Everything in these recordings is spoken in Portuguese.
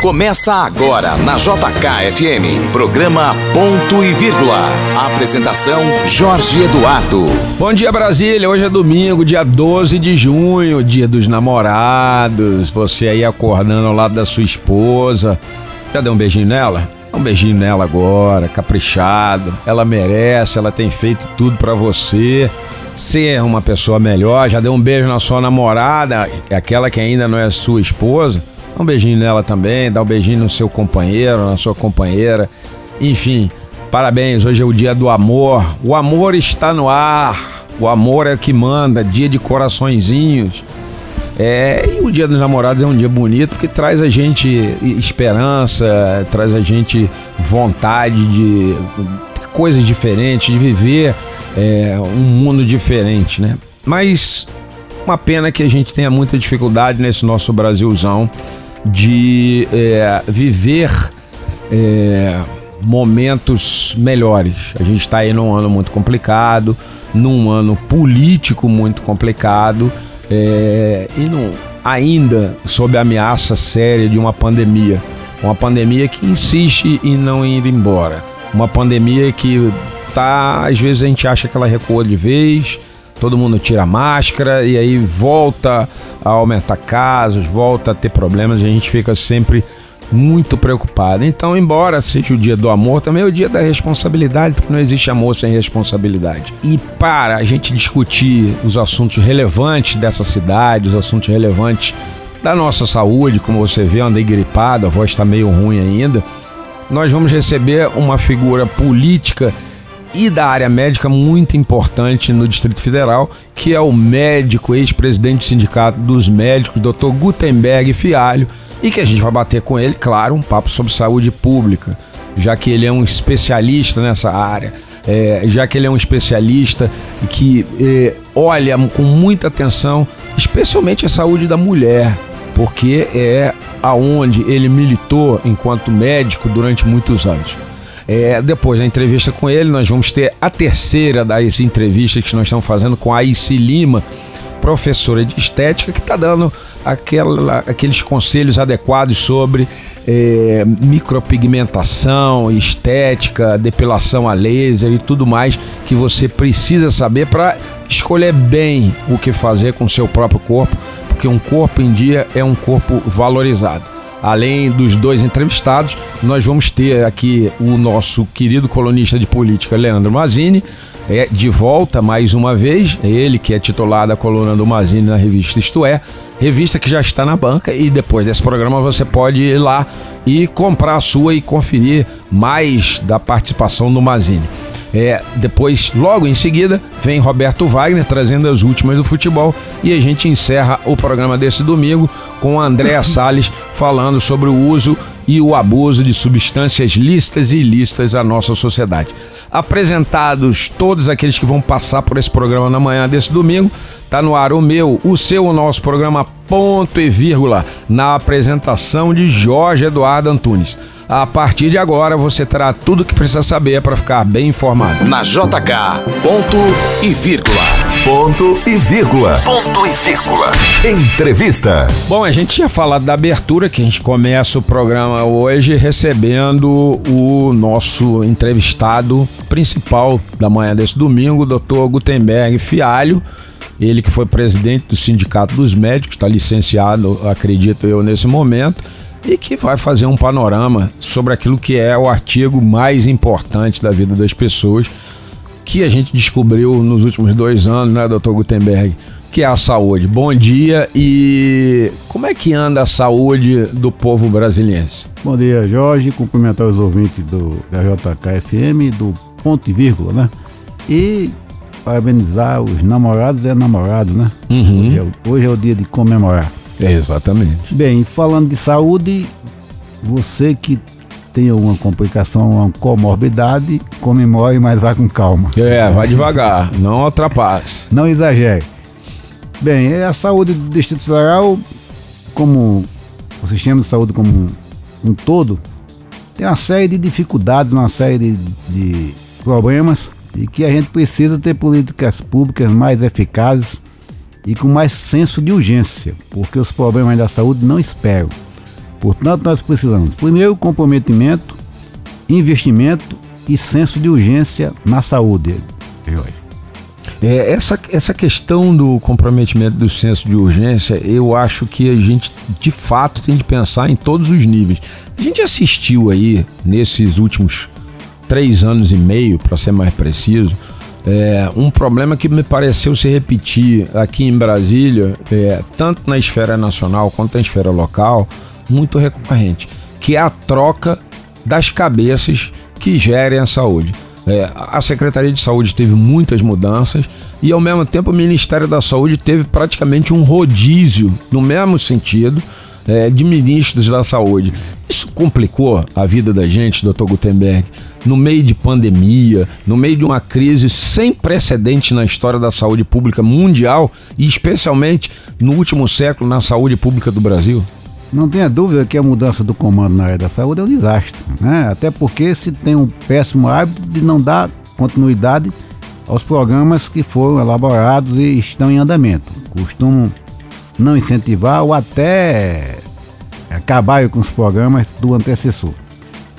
Começa agora na JKFM, programa Ponto e Vírgula. Apresentação Jorge Eduardo. Bom dia Brasília, hoje é domingo, dia 12 de junho, dia dos namorados. Você aí acordando ao lado da sua esposa. Já deu um beijinho nela? Um beijinho nela agora, caprichado. Ela merece, ela tem feito tudo para você ser uma pessoa melhor. Já deu um beijo na sua namorada, aquela que ainda não é sua esposa Dá um beijinho nela também, dá um beijinho no seu companheiro, na sua companheira. Enfim, parabéns, hoje é o dia do amor. O amor está no ar. O amor é o que manda, dia de coraçõezinhos. É, e o Dia dos Namorados é um dia bonito porque traz a gente esperança, traz a gente vontade de coisas diferentes, de viver é, um mundo diferente, né? Mas uma pena que a gente tenha muita dificuldade nesse nosso Brasilzão de é, viver é, momentos melhores. A gente está aí num ano muito complicado, num ano político muito complicado é, e ainda sob ameaça séria de uma pandemia. Uma pandemia que insiste em não ir embora. Uma pandemia que tá, às vezes a gente acha que ela recua de vez, todo mundo tira a máscara e aí volta a aumentar casos, volta a ter problemas a gente fica sempre muito preocupado. Então, embora seja o dia do amor, também é o dia da responsabilidade, porque não existe amor sem responsabilidade. E para a gente discutir os assuntos relevantes dessa cidade, os assuntos relevantes da nossa saúde, como você vê, eu andei gripado, a voz está meio ruim ainda, nós vamos receber uma figura política e da área médica muito importante no Distrito Federal, que é o médico, ex-presidente do Sindicato dos Médicos, Dr. Gutenberg Fialho, e que a gente vai bater com ele, claro, um papo sobre saúde pública, já que ele é um especialista nessa área, é, já que ele é um especialista que é, olha com muita atenção, especialmente a saúde da mulher, porque é aonde ele militou enquanto médico durante muitos anos. É, depois da entrevista com ele, nós vamos ter a terceira das entrevistas que nós estamos fazendo com a Ici Lima, professora de estética, que está dando aquela, aqueles conselhos adequados sobre é, micropigmentação, estética, depilação a laser e tudo mais que você precisa saber para escolher bem o que fazer com o seu próprio corpo, porque um corpo em dia é um corpo valorizado. Além dos dois entrevistados, nós vamos ter aqui o nosso querido colunista de política, Leandro Mazini, é, de volta mais uma vez. Ele que é titular da coluna do Mazini na revista Isto É, revista que já está na banca e depois desse programa você pode ir lá e comprar a sua e conferir mais da participação do Mazini. É, depois, logo em seguida, vem Roberto Wagner trazendo as últimas do futebol e a gente encerra o programa desse domingo com Andréa Salles falando sobre o uso e o abuso de substâncias lícitas e ilícitas à nossa sociedade. Apresentados todos aqueles que vão passar por esse programa na manhã desse domingo, tá no ar o meu, o seu, o nosso programa ponto e vírgula na apresentação de Jorge Eduardo Antunes. A partir de agora você terá tudo o que precisa saber para ficar bem informado. Na JK, ponto e vírgula. Ponto e vírgula. Ponto e vírgula. Entrevista. Bom, a gente tinha falado da abertura, que a gente começa o programa hoje recebendo o nosso entrevistado principal da manhã desse domingo, o Dr. Gutenberg Fialho. Ele que foi presidente do Sindicato dos Médicos, está licenciado, acredito eu, nesse momento e que vai fazer um panorama sobre aquilo que é o artigo mais importante da vida das pessoas que a gente descobriu nos últimos dois anos, né, doutor Gutenberg? Que é a saúde. Bom dia e como é que anda a saúde do povo brasileiro? Bom dia, Jorge. Cumprimentar os ouvintes do da JKFM, do Ponto e Vírgula, né? E parabenizar os namorados e namorados, né? Uhum. Hoje, é, hoje é o dia de comemorar. Exatamente. Bem, falando de saúde, você que tem alguma complicação, uma comorbidade, comemore, mas vá com calma. É, vai devagar, não ultrapasse. Não exagere. Bem, é a saúde do Distrito Federal, como o sistema de saúde como um todo, tem uma série de dificuldades, uma série de, de problemas e que a gente precisa ter políticas públicas mais eficazes e com mais senso de urgência, porque os problemas da saúde não esperam. Portanto, nós precisamos, primeiro, comprometimento, investimento e senso de urgência na saúde. É, essa, essa questão do comprometimento do senso de urgência, eu acho que a gente de fato tem de pensar em todos os níveis. A gente assistiu aí, nesses últimos três anos e meio, para ser mais preciso, é, um problema que me pareceu se repetir aqui em Brasília, é, tanto na esfera nacional quanto na esfera local, muito recorrente, que é a troca das cabeças que gerem a saúde. É, a Secretaria de Saúde teve muitas mudanças e, ao mesmo tempo, o Ministério da Saúde teve praticamente um rodízio, no mesmo sentido, é, de ministros da saúde. Isso complicou a vida da gente, doutor Gutenberg, no meio de pandemia, no meio de uma crise sem precedente na história da saúde pública mundial e, especialmente, no último século na saúde pública do Brasil? Não tenha dúvida que a mudança do comando na área da saúde é um desastre, né? Até porque se tem um péssimo hábito de não dar continuidade aos programas que foram elaborados e estão em andamento. Costumam não incentivar ou até acabar com os programas do antecessor.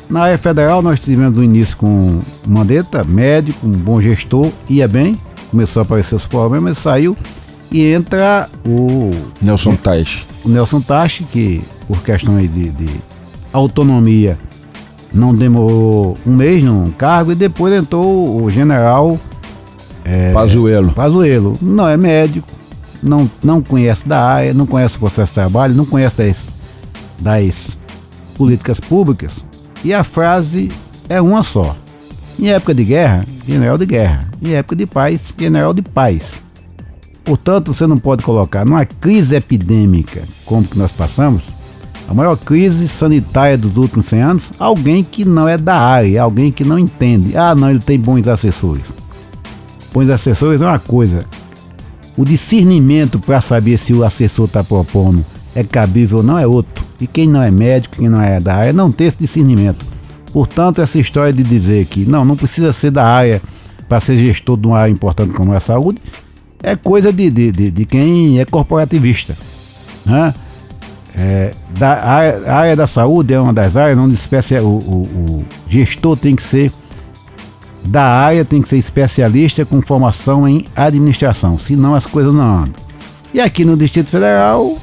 Na área federal nós tivemos no início com Mandetta, médico, um bom gestor, ia bem, começou a aparecer os problemas, saiu e entra o Nelson Tais o Nelson Tachi, que por questões de, de autonomia não demorou um mês no cargo, e depois entrou o general é, Pazuello. Pazuello. Não é médico, não, não conhece da área, não conhece o processo de trabalho, não conhece das, políticas públicas. E a frase é uma só. Em época de guerra, general de guerra. Em época de paz, general de paz. Portanto, você não pode colocar numa crise epidêmica como que nós passamos, a maior crise sanitária dos últimos 100 anos, alguém que não é da área, alguém que não entende. Ah, não, ele tem bons assessores. Bons assessores é uma coisa. O discernimento para saber se o assessor está propondo é cabível ou não é outro. E quem não é médico, quem não é da área, não tem esse discernimento. Portanto, essa história de dizer que não, não precisa ser da área para ser gestor de uma área importante como é a saúde, é coisa de, de, de, de quem é corporativista. Né? É, da, a, área da saúde é uma das áreas onde o, o, o gestor tem que ser da área, tem que ser especialista com formação em administração, senão as coisas não andam. E aqui no Distrito Federal,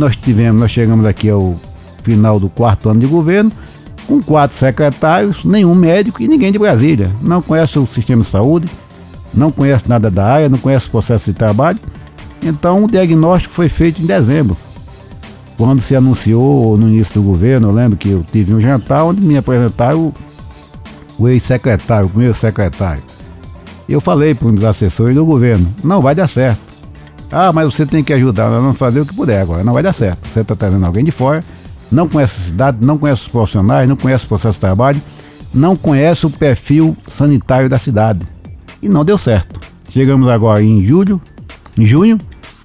nós tivemos, nós chegamos aqui ao final do quarto ano de governo, com quatro secretários, nenhum médico e ninguém de Brasília. Não conhece o sistema de saúde, não conhece nada da área, não conhece o processo de trabalho. Então o diagnóstico foi feito em dezembro. Quando se anunciou no início do governo, eu lembro que eu tive um jantar onde me apresentaram o ex-secretário, o primeiro secretário. Eu falei para os assessores do governo, não vai dar certo. Ah, mas você tem que ajudar, nós vamos fazer o que puder agora, não vai dar certo. Você está trazendo alguém de fora, não conhece a cidade, não conhece os profissionais, não conhece o processo de trabalho, não conhece o perfil sanitário da cidade e não deu certo. Chegamos agora em julho, em junho,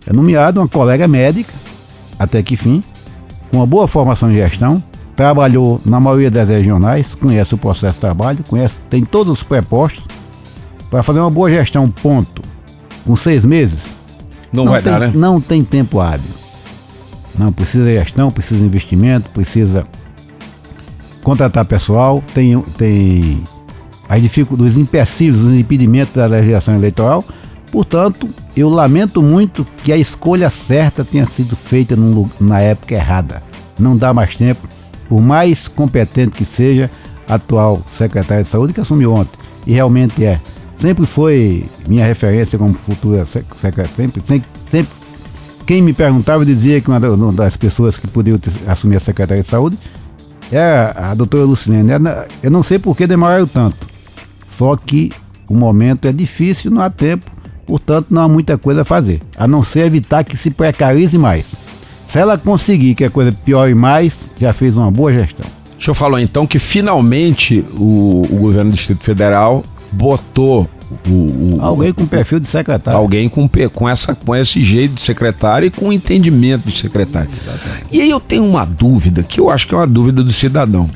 é nomeado uma colega médica, até que fim, com uma boa formação em gestão, trabalhou na maioria das regionais, conhece o processo de trabalho, conhece, tem todos os prepostos para fazer uma boa gestão, ponto. Com seis meses. Não, não vai tem, dar, né? Não tem tempo hábil. Não, precisa gestão, precisa investimento, precisa contratar pessoal, tem, tem as dificuldades, os empecilhos, os impedimentos da legislação eleitoral. Portanto, eu lamento muito que a escolha certa tenha sido feita num, na época errada. Não dá mais tempo, por mais competente que seja a atual secretária de saúde que assumiu ontem. E realmente é. Sempre foi minha referência como futura secretária. Sempre, sempre, sempre, quem me perguntava dizia que uma das pessoas que podiam assumir a secretaria de saúde é a doutora Lucilene. Eu não sei por que demoraram tanto só que o momento é difícil, não há tempo, portanto não há muita coisa a fazer, a não ser evitar que se precarize mais. Se ela conseguir que a coisa piore mais, já fez uma boa gestão. O senhor falou então que finalmente o, o governo do Distrito Federal botou o, o, alguém com perfil de secretário. Alguém com, com, essa, com esse jeito de secretário e com entendimento de secretário. Exatamente. E aí eu tenho uma dúvida, que eu acho que é uma dúvida do cidadão.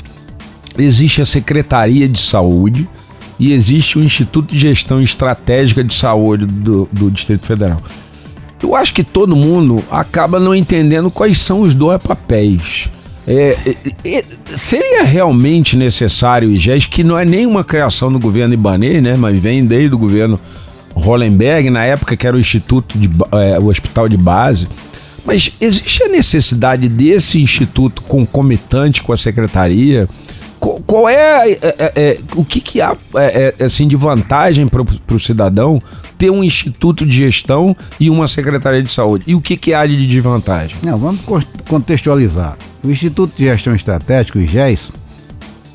Existe a Secretaria de Saúde, e existe o Instituto de Gestão Estratégica de Saúde do, do Distrito Federal. eu acho que todo mundo acaba não entendendo quais são os dois papéis. É, é, é, seria realmente necessário o IGES, que não é nenhuma criação do governo Ibanez, né? Mas vem desde o governo Hollenberg, na época que era o Instituto de é, o Hospital de Base. Mas existe a necessidade desse instituto concomitante com a secretaria? Qual, qual é, é, é, o que, que há assim de vantagem para o cidadão ter um instituto de gestão e uma secretaria de saúde? E o que, que há de desvantagem? Não, vamos contextualizar. O Instituto de Gestão Estratégica, o IGES,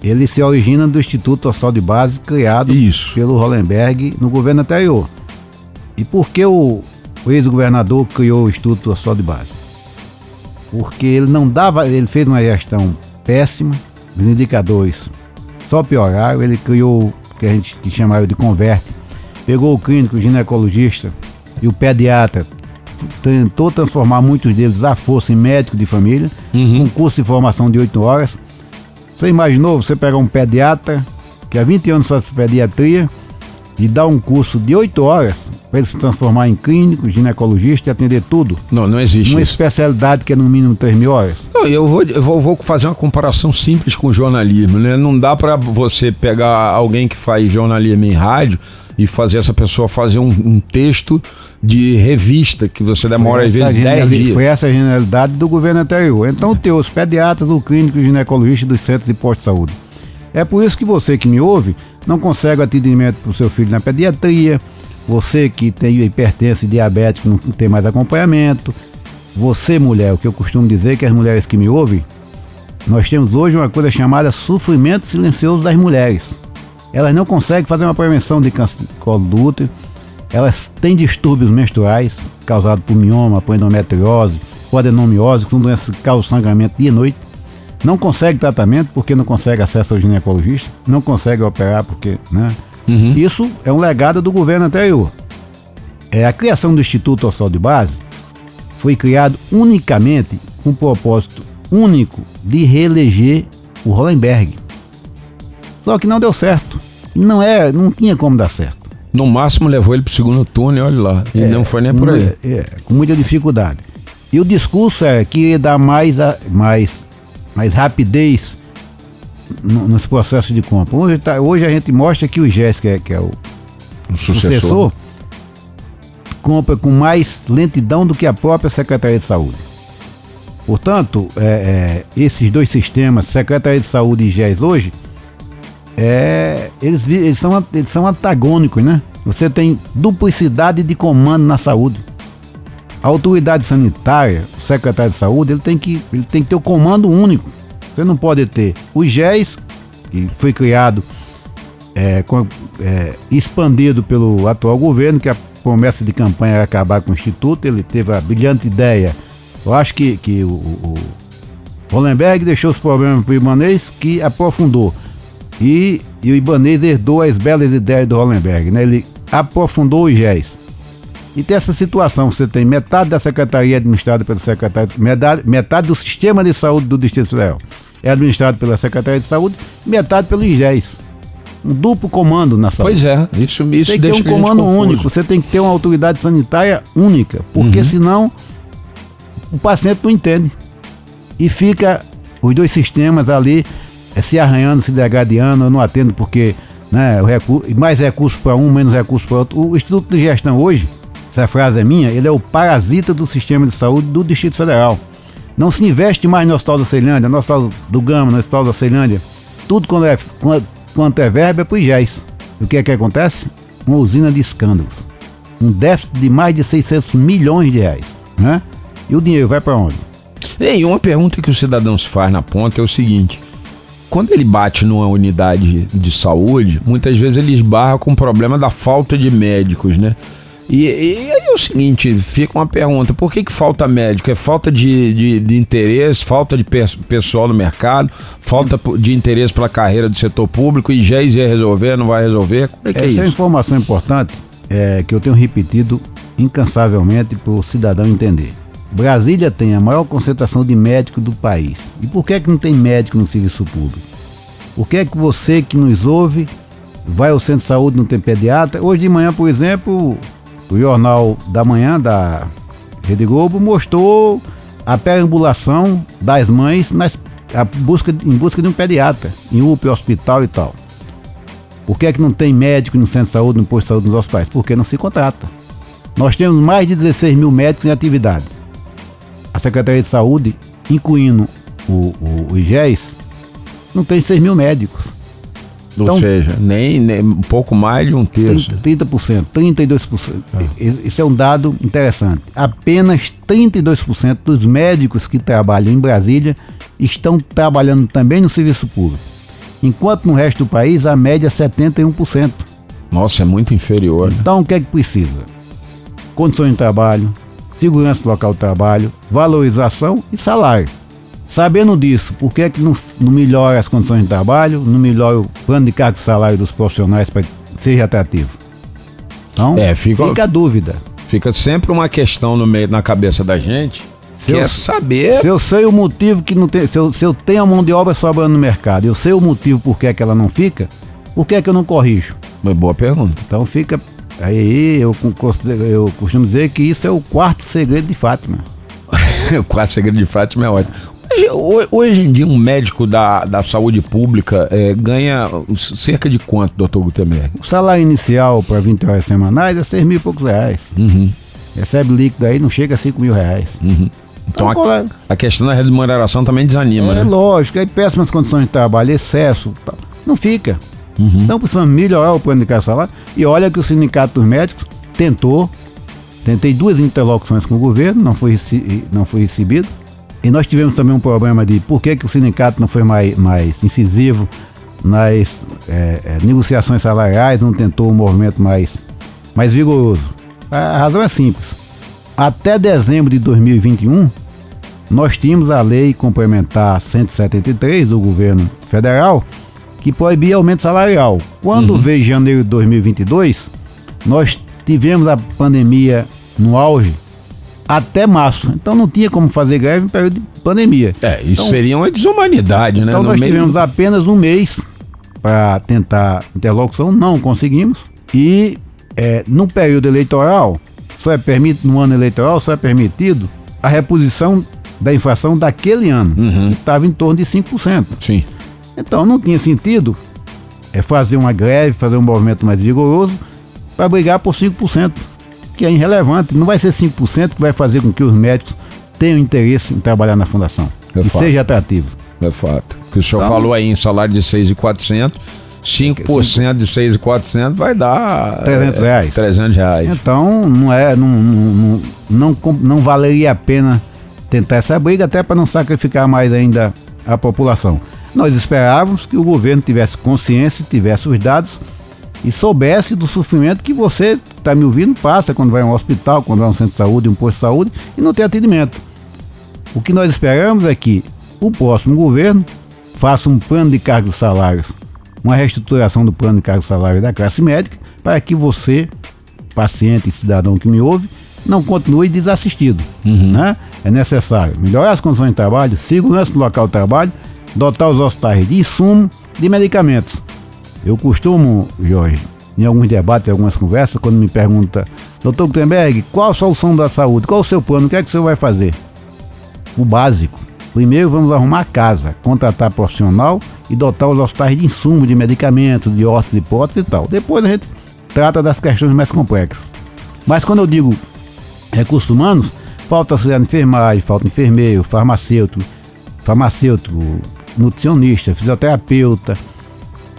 ele se origina do Instituto Hospital de Base criado Isso. pelo Hollenberg no governo anterior. E por que o, o ex-governador criou o Instituto Hospital de Base? Porque ele não dava, ele fez uma gestão péssima, os indicadores só pioraram, ele criou o que a gente que chamava de converte pegou o clínico, o ginecologista e o pediatra, tentou transformar muitos deles à força em médico de família, uhum. com curso de formação de 8 horas. Você imaginou você pegar um pediatra que há 20 anos faz pediatria e dar um curso de 8 horas para ele se transformar em clínico, ginecologista e atender tudo? Não, não existe. Uma isso. especialidade que é no mínimo 3 mil horas. Não, eu vou, eu vou, vou fazer uma comparação simples com o jornalismo. Né? Não dá para você pegar alguém que faz jornalismo em rádio e fazer essa pessoa fazer um, um texto de revista que você demora às vezes 10 dias. Foi essa a generalidade do governo anterior. Então tem os pediatras, o clínico e o ginecologista dos centros de posto de saúde. É por isso que você que me ouve não consegue atendimento para o seu filho na pediatria, você que tem hipertensão e diabético não tem mais acompanhamento, você mulher, o que eu costumo dizer que as mulheres que me ouvem, nós temos hoje uma coisa chamada sofrimento silencioso das mulheres. Elas não conseguem fazer uma prevenção de câncer de colo do útero. Elas têm distúrbios menstruais causados por mioma, por endometriose, por adenomiose, que são doenças que causam sangramento dia e noite. Não consegue tratamento porque não consegue acesso ao ginecologista, não consegue operar porque, né? Uhum. Isso é um legado do governo anterior. É, a criação do Instituto Hospital de Base foi criado unicamente com o propósito único de reeleger o Hollenberg. Só que não deu certo. Não é, não tinha como dar certo. No máximo levou ele para o segundo turno e olha lá. E é, não foi nem por aí. É, com muita dificuldade. E o discurso é que ia dar mais, mais, mais rapidez no, nos processos de compra. Hoje, tá, hoje a gente mostra que o GES, que é, que é o, o sucessor, sucessor, compra com mais lentidão do que a própria Secretaria de Saúde. Portanto, é, é, esses dois sistemas, Secretaria de Saúde e GES hoje, é, eles, eles, são, eles são antagônicos, né? Você tem duplicidade de comando na saúde. A autoridade sanitária, o secretário de saúde, ele tem que, ele tem que ter o comando único. Você não pode ter o GES, que foi criado, é, com, é, expandido pelo atual governo, que a promessa de campanha era acabar com o Instituto. Ele teve a brilhante ideia. Eu acho que, que o, o Hollenberg deixou os problemas para o que aprofundou. E, e o Ibanês herdou as belas ideias do Hollenberg, né? Ele aprofundou os GES. E tem essa situação, você tem metade da secretaria administrada pelo secretário, metade, metade do sistema de saúde do Distrito Federal é administrado pela Secretaria de Saúde, metade pelo IGES. Um duplo comando na saúde. Pois é, isso, isso tem que ter um comando único, você tem que ter uma autoridade sanitária única, porque uhum. senão o paciente não entende. E fica os dois sistemas ali é se arranhando, se degradando, eu não atendo porque né, o mais recursos para um, menos recursos para outro. O Instituto de Gestão hoje, essa frase é minha, ele é o parasita do sistema de saúde do Distrito Federal. Não se investe mais no Hospital da Ceilândia, no Hospital do Gama, no Hospital da Ceilândia. Tudo quando é, quanto é verba é para IGES. O que é que acontece? Uma usina de escândalos. Um déficit de mais de 600 milhões de reais. Né? E o dinheiro vai para onde? E uma pergunta que o cidadão se faz na ponta é o seguinte: quando ele bate numa unidade de saúde, muitas vezes ele esbarra com o problema da falta de médicos, né? E, e aí é o seguinte, fica uma pergunta, por que, que falta médico? É falta de, de, de interesse, falta de pessoal no mercado, falta de interesse pela carreira do setor público e já ia resolver, não vai resolver? Como é que é Essa é, isso? é uma informação importante é, que eu tenho repetido incansavelmente para o cidadão entender. Brasília tem a maior concentração de médicos do país. E por que, é que não tem médico no serviço público? Por que é que você que nos ouve vai ao centro de saúde não tem pediatra? Hoje de manhã, por exemplo, o jornal da manhã da Rede Globo mostrou a perambulação das mães nas, busca, em busca de um pediatra, em UPA, hospital e tal. Por que, é que não tem médico no centro de saúde, no posto de saúde nos hospitais? Porque não se contrata. Nós temos mais de 16 mil médicos em atividade. A Secretaria de Saúde, incluindo o, o, o IGES, não tem 6 mil médicos. Ou Então- seja, nem, nem um pouco mais de um terço. 30%, 30%, 32%. Esse é um dado interessante. Apenas 32% dos médicos que trabalham em Brasília estão trabalhando também no serviço público. Enquanto no resto do país a média é 71%. Nossa, é muito inferior. né? Então o que é que precisa? Condições de trabalho, segurança do local de trabalho, valorização e salário. Sabendo disso, por que, é que não, não melhora as condições de trabalho, não melhora o plano de cargo e salário dos profissionais para que seja atrativo? Então, É, fica- a dúvida. Fica sempre uma questão no meio na cabeça da gente. Se que eu- é saber. Se eu sei o motivo que não tem. Se eu, se eu tenho a mão de obra sobrando no mercado, eu sei o motivo por que, é que ela não fica, por que, é que eu não corrijo? Uma boa pergunta. Então fica. Aí eu, eu costumo dizer que isso é o quarto segredo de Fátima. o quarto segredo de Fátima é ótimo. Hoje, ho- hoje em dia, um médico da, da saúde pública é, ganha cerca de quanto, doutor Gutenberg? O salário inicial para 20 horas semanais é 6 mil e poucos reais. Uhum, Recebe líquido aí, não chega a 5 mil reais. uhum. Então, Então, qual é? a, a questão da remuneração também desanima, É né? lógico, aí péssimas condições de trabalho, excesso, não fica. Uhum. Então precisamos melhorar o plano de e salário. E olha que o Sindicato dos Médicos tentou, tentei duas interlocuções com o governo, não foi, não foi recebido. E nós tivemos também um problema de por que, que o sindicato não foi mais, mais incisivo nas é, é, negociações salariais, não tentou um movimento mais, mais vigoroso. A razão é simples. Até dezembro de 2021, nós tínhamos a lei complementar 173 do governo federal que proibia aumento salarial. Quando veio janeiro de 2022, nós tivemos a pandemia no auge até março. Então não tinha como fazer greve em período de pandemia. É, isso Então- seria uma desumanidade, né? Então No nós meio- tivemos apenas um mês para tentar interlocução, não conseguimos. E é, no período eleitoral, só é permitido, no ano eleitoral, só é permitido a reposição da inflação daquele ano, Uhum. que estava em torno de 5%. Sim. Então não tinha sentido é, fazer uma greve, fazer um movimento mais vigoroso para brigar por 5%, que é irrelevante. Não vai ser 5% que vai fazer com que os médicos tenham interesse em trabalhar na fundação É e fato. seja atrativo. É fato. Que o senhor Então- falou aí em salário de 6,400, 5% de 6,400 vai dar 300 é, reais. 300 reais. Então não é, não, não, não, não valeria a pena tentar essa briga, até para não sacrificar mais ainda a população. Nós esperávamos que o governo tivesse consciência, tivesse os dados e soubesse do sofrimento que você está me ouvindo passa quando vai a um hospital, quando vai a um centro de saúde, um posto de saúde e não tem atendimento. O que nós esperamos é que o próximo governo faça um plano de cargos e salários, uma reestruturação do plano de cargos e salários da classe médica, para que você, paciente e cidadão que me ouve, não continue desassistido. Né? É necessário melhorar as condições de trabalho, segurança no local de trabalho, dotar os hospitais de insumo, de medicamentos. Eu costumo, Jorge, em alguns debates, em algumas conversas, quando me pergunta, doutor Gutenberg, qual a solução da saúde? Qual o seu plano? O que é que o senhor vai fazer? O básico. Primeiro vamos arrumar a casa, contratar profissional e dotar os hospitais de insumo, de medicamentos, de hortas, de hipóteses e tal. Depois a gente trata das questões mais complexas. Mas quando eu digo recursos humanos, falta auxiliar de enfermagem, falta enfermeiro, farmacêutico, farmacêutico, nutricionista, fisioterapeuta.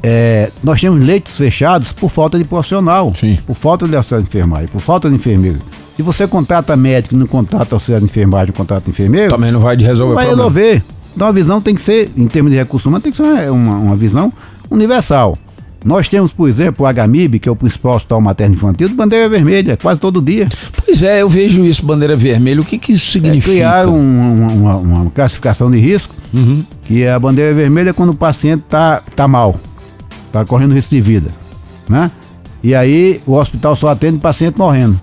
É, nós temos leitos fechados por falta de profissional, Sim. por falta de auxiliar de enfermagem, por falta de enfermeiro. Se você contrata médico e não contrata auxiliar de enfermagem, não contrata enfermeiro, Também não vai resolver não vai resolver. Então a visão tem que ser, em termos de recursos humanos, tem que ser uma, uma visão universal. Nós temos, por exemplo, o HMIB, que é o principal hospital materno-infantil, de bandeira vermelha, quase todo dia. Pois é, eu vejo isso, bandeira vermelha. O que, que isso É, significa? criaram um- uma, uma- classificação de risco, Uhum. que é a bandeira vermelha quando o paciente está tá mal, está correndo risco de vida. Né? E aí o hospital só atende paciente morrendo,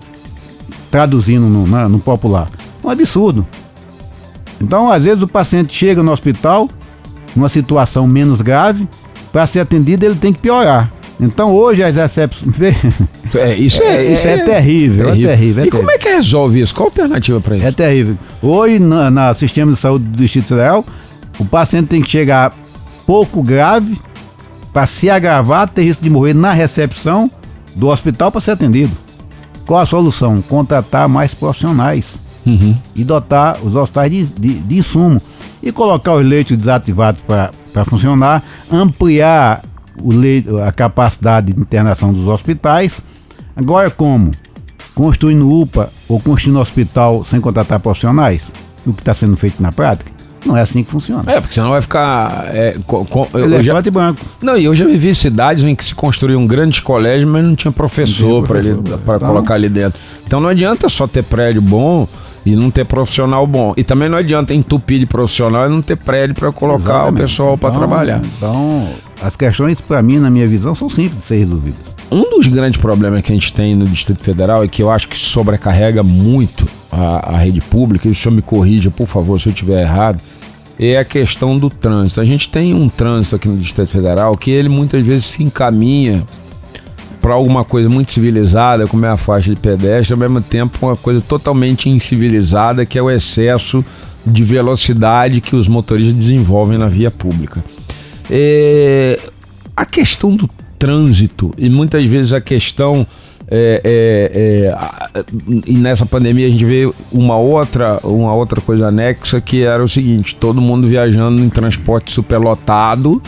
traduzindo no, no popular. Um absurdo. Então, às vezes, o paciente chega no hospital, numa situação menos grave, para ser atendido ele tem que piorar. Então hoje as recepções. É, isso é, É- isso é terrível, é terrível, é e como é que resolve isso? Qual a alternativa para isso? É terrível. Hoje, na, na sistema de saúde do Distrito Federal, o paciente tem que chegar pouco grave para se agravar, ter risco de morrer na recepção do hospital para ser atendido. Qual a solução? Contratar mais profissionais Uhum. e dotar os hospitais de, de, de insumo. E colocar os leitos desativados para funcionar, ampliar o leito, a capacidade de internação dos hospitais. Agora, como? Construindo UPA ou construindo hospital sem contratar profissionais? O que está sendo feito na prática? Não é assim que funciona. É, porque senão vai ficar. é, co- co- eu- eu já- Elefante branco. Não, e eu já vivi cidades em que se construíam grandes colégios, mas não tinha professor para professor, então- colocar ali dentro. Então não adianta só ter prédio bom e não ter profissional bom. E também não adianta entupir de profissional e não ter prédio para colocar Exatamente. o pessoal para Então- trabalhar. Então, as questões, para mim, na minha visão, são simples de ser resolvidas. Um dos grandes problemas que a gente tem no Distrito Federal é que eu acho que sobrecarrega muito a, a rede pública, e o senhor me corrija, por favor, se eu estiver errado, é a questão do trânsito. A gente tem um trânsito aqui no Distrito Federal que ele muitas vezes se encaminha para alguma coisa muito civilizada, como é a faixa de pedestre, ao mesmo tempo uma coisa totalmente incivilizada, que é o excesso de velocidade que os motoristas desenvolvem na via pública. É, a questão do trânsito e muitas vezes a questão é, é, é, e nessa pandemia a gente vê uma outra uma outra coisa anexa que era o seguinte todo mundo viajando em transporte superlotado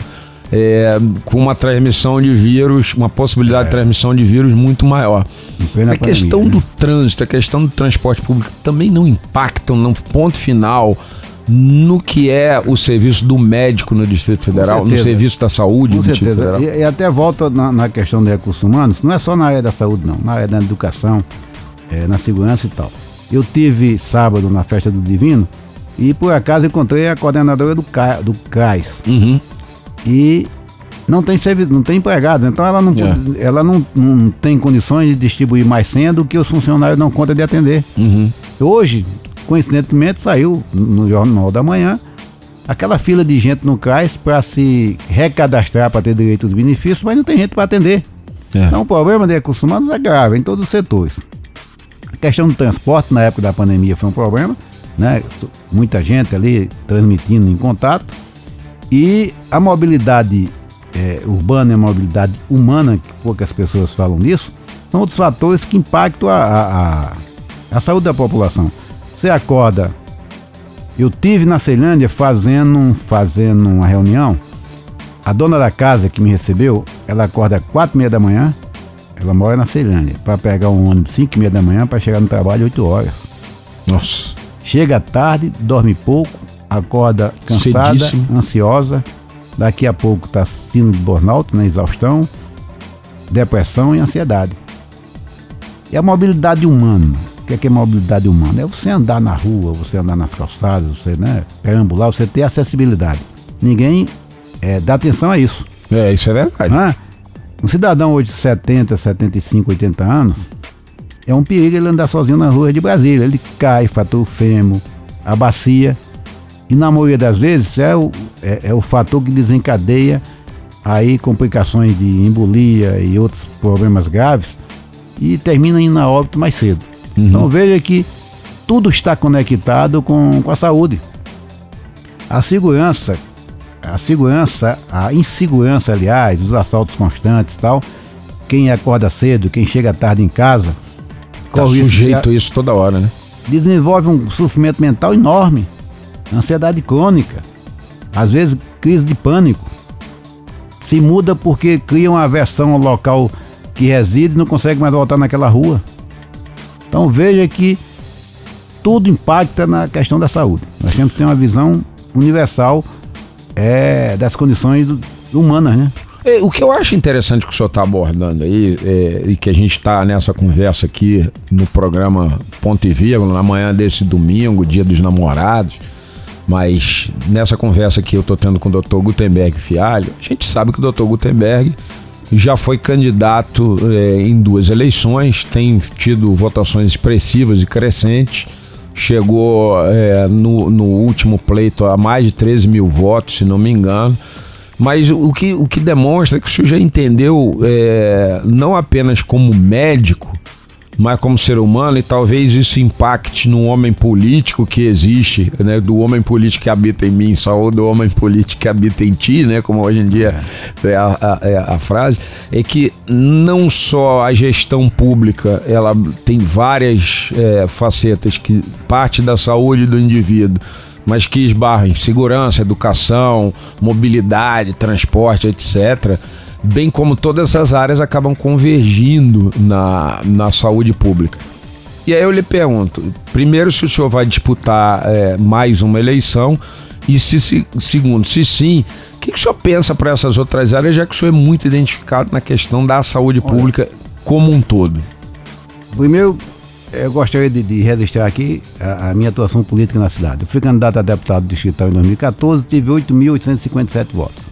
é, com uma transmissão de vírus uma possibilidade de transmissão de vírus muito maior a questão pandemia, do trânsito a questão do transporte público também não impactam no ponto final no que é o serviço do médico no Distrito Federal, no serviço da saúde Com Distrito certeza. Federal. E, e até volta na, na questão de recursos humanos, não é só na área da saúde, não, na área da educação, é, na segurança e tal. Eu tive sábado na festa do Divino e por acaso encontrei a coordenadora do, CA, do CRAS. Uhum. E não tem serviço, não tem empregados, então ela não, É. ela não, não tem condições de distribuir mais senha do que os funcionários não contam de atender. Uhum. Hoje, coincidentemente, saiu no Jornal da Manhã aquela fila de gente no CRAS para se recadastrar para ter direito aos benefícios, mas não tem gente para atender. É. Então o problema de recursos humanos é grave em todos os setores. A questão do transporte na época da pandemia foi um problema, né? Muita gente ali transmitindo em contato. E a mobilidade eh, urbana e a mobilidade humana, que poucas pessoas falam nisso, são outros fatores que impactam a, a, a, a saúde da população. Você acorda. Eu tive na Ceilândia fazendo, fazendo uma reunião. A dona da casa que me recebeu, ela acorda às quatro e meia da manhã. Ela mora na Ceilândia. Para pegar um ônibus cinco e meia da manhã para chegar no trabalho 8 horas. Nossa. Chega tarde, dorme pouco, acorda cansada, Cedíssimo. ansiosa. Daqui a pouco está sino de burnout, né, exaustão, depressão e ansiedade. E a mobilidade humana? O que é, que é mobilidade humana? É você andar na rua, você andar nas calçadas, você né, perambular, você ter acessibilidade. Ninguém eh, dá atenção a isso. É, isso é verdade. Hã? Um cidadão hoje de 70, 75, 80 anos, é um perigo ele andar sozinho na rua de Brasília. Ele cai, fator fêmur, a bacia. E na maioria das vezes é o, é, é o fator que desencadeia aí complicações de embolia e outros problemas graves e termina indo a óbito mais cedo. Então veja que tudo está conectado com, com a saúde. A segurança, a segurança, a insegurança, aliás, os assaltos constantes e tal, quem acorda cedo, quem chega tarde em casa, Tá corre sujeito a isso toda hora, né? desenvolve um sofrimento mental enorme, ansiedade crônica, às vezes crise de pânico. Se muda porque cria uma aversão ao local que reside e não consegue mais voltar naquela rua. Então veja que tudo impacta na questão da saúde. Nós temos que ter uma visão universal é, das condições humanas, né? É, O que eu acho interessante que o senhor está abordando aí, é, e que a gente está nessa conversa aqui no programa Ponto e Vírgula, na manhã desse domingo, dia dos namorados, mas nessa conversa que eu estou tendo com o Dr. Gutenberg Fialho, a gente sabe que o Dr. Gutenberg já foi candidato é, em duas eleições, tem tido votações expressivas e crescentes, chegou é, no, no último pleito a mais de 13 mil votos, se não me engano Mas o que, o que demonstra que o senhor já entendeu, é, não apenas como médico, mas como ser humano, e talvez isso impacte no homem político que existe, né? Do homem político que habita em mim, só ou do homem político que habita em ti, né? Como hoje em dia é a, a, é a frase, é que não só a gestão pública, ela tem várias é, facetas que parte da saúde do indivíduo, mas que esbarram em segurança, educação, mobilidade, transporte, etc bem como todas essas áreas acabam convergindo na, na saúde pública. E aí eu lhe pergunto, primeiro se o senhor vai disputar é, mais uma eleição e se, se segundo, se sim, o que, que o senhor pensa para essas outras áreas, já que o senhor é muito identificado na questão da saúde Olha, pública como um todo? Primeiro, eu gostaria de, de registrar aqui a, a, minha atuação política na cidade. Eu fui candidato a deputado distrital em 2014, tive 8.857 votos.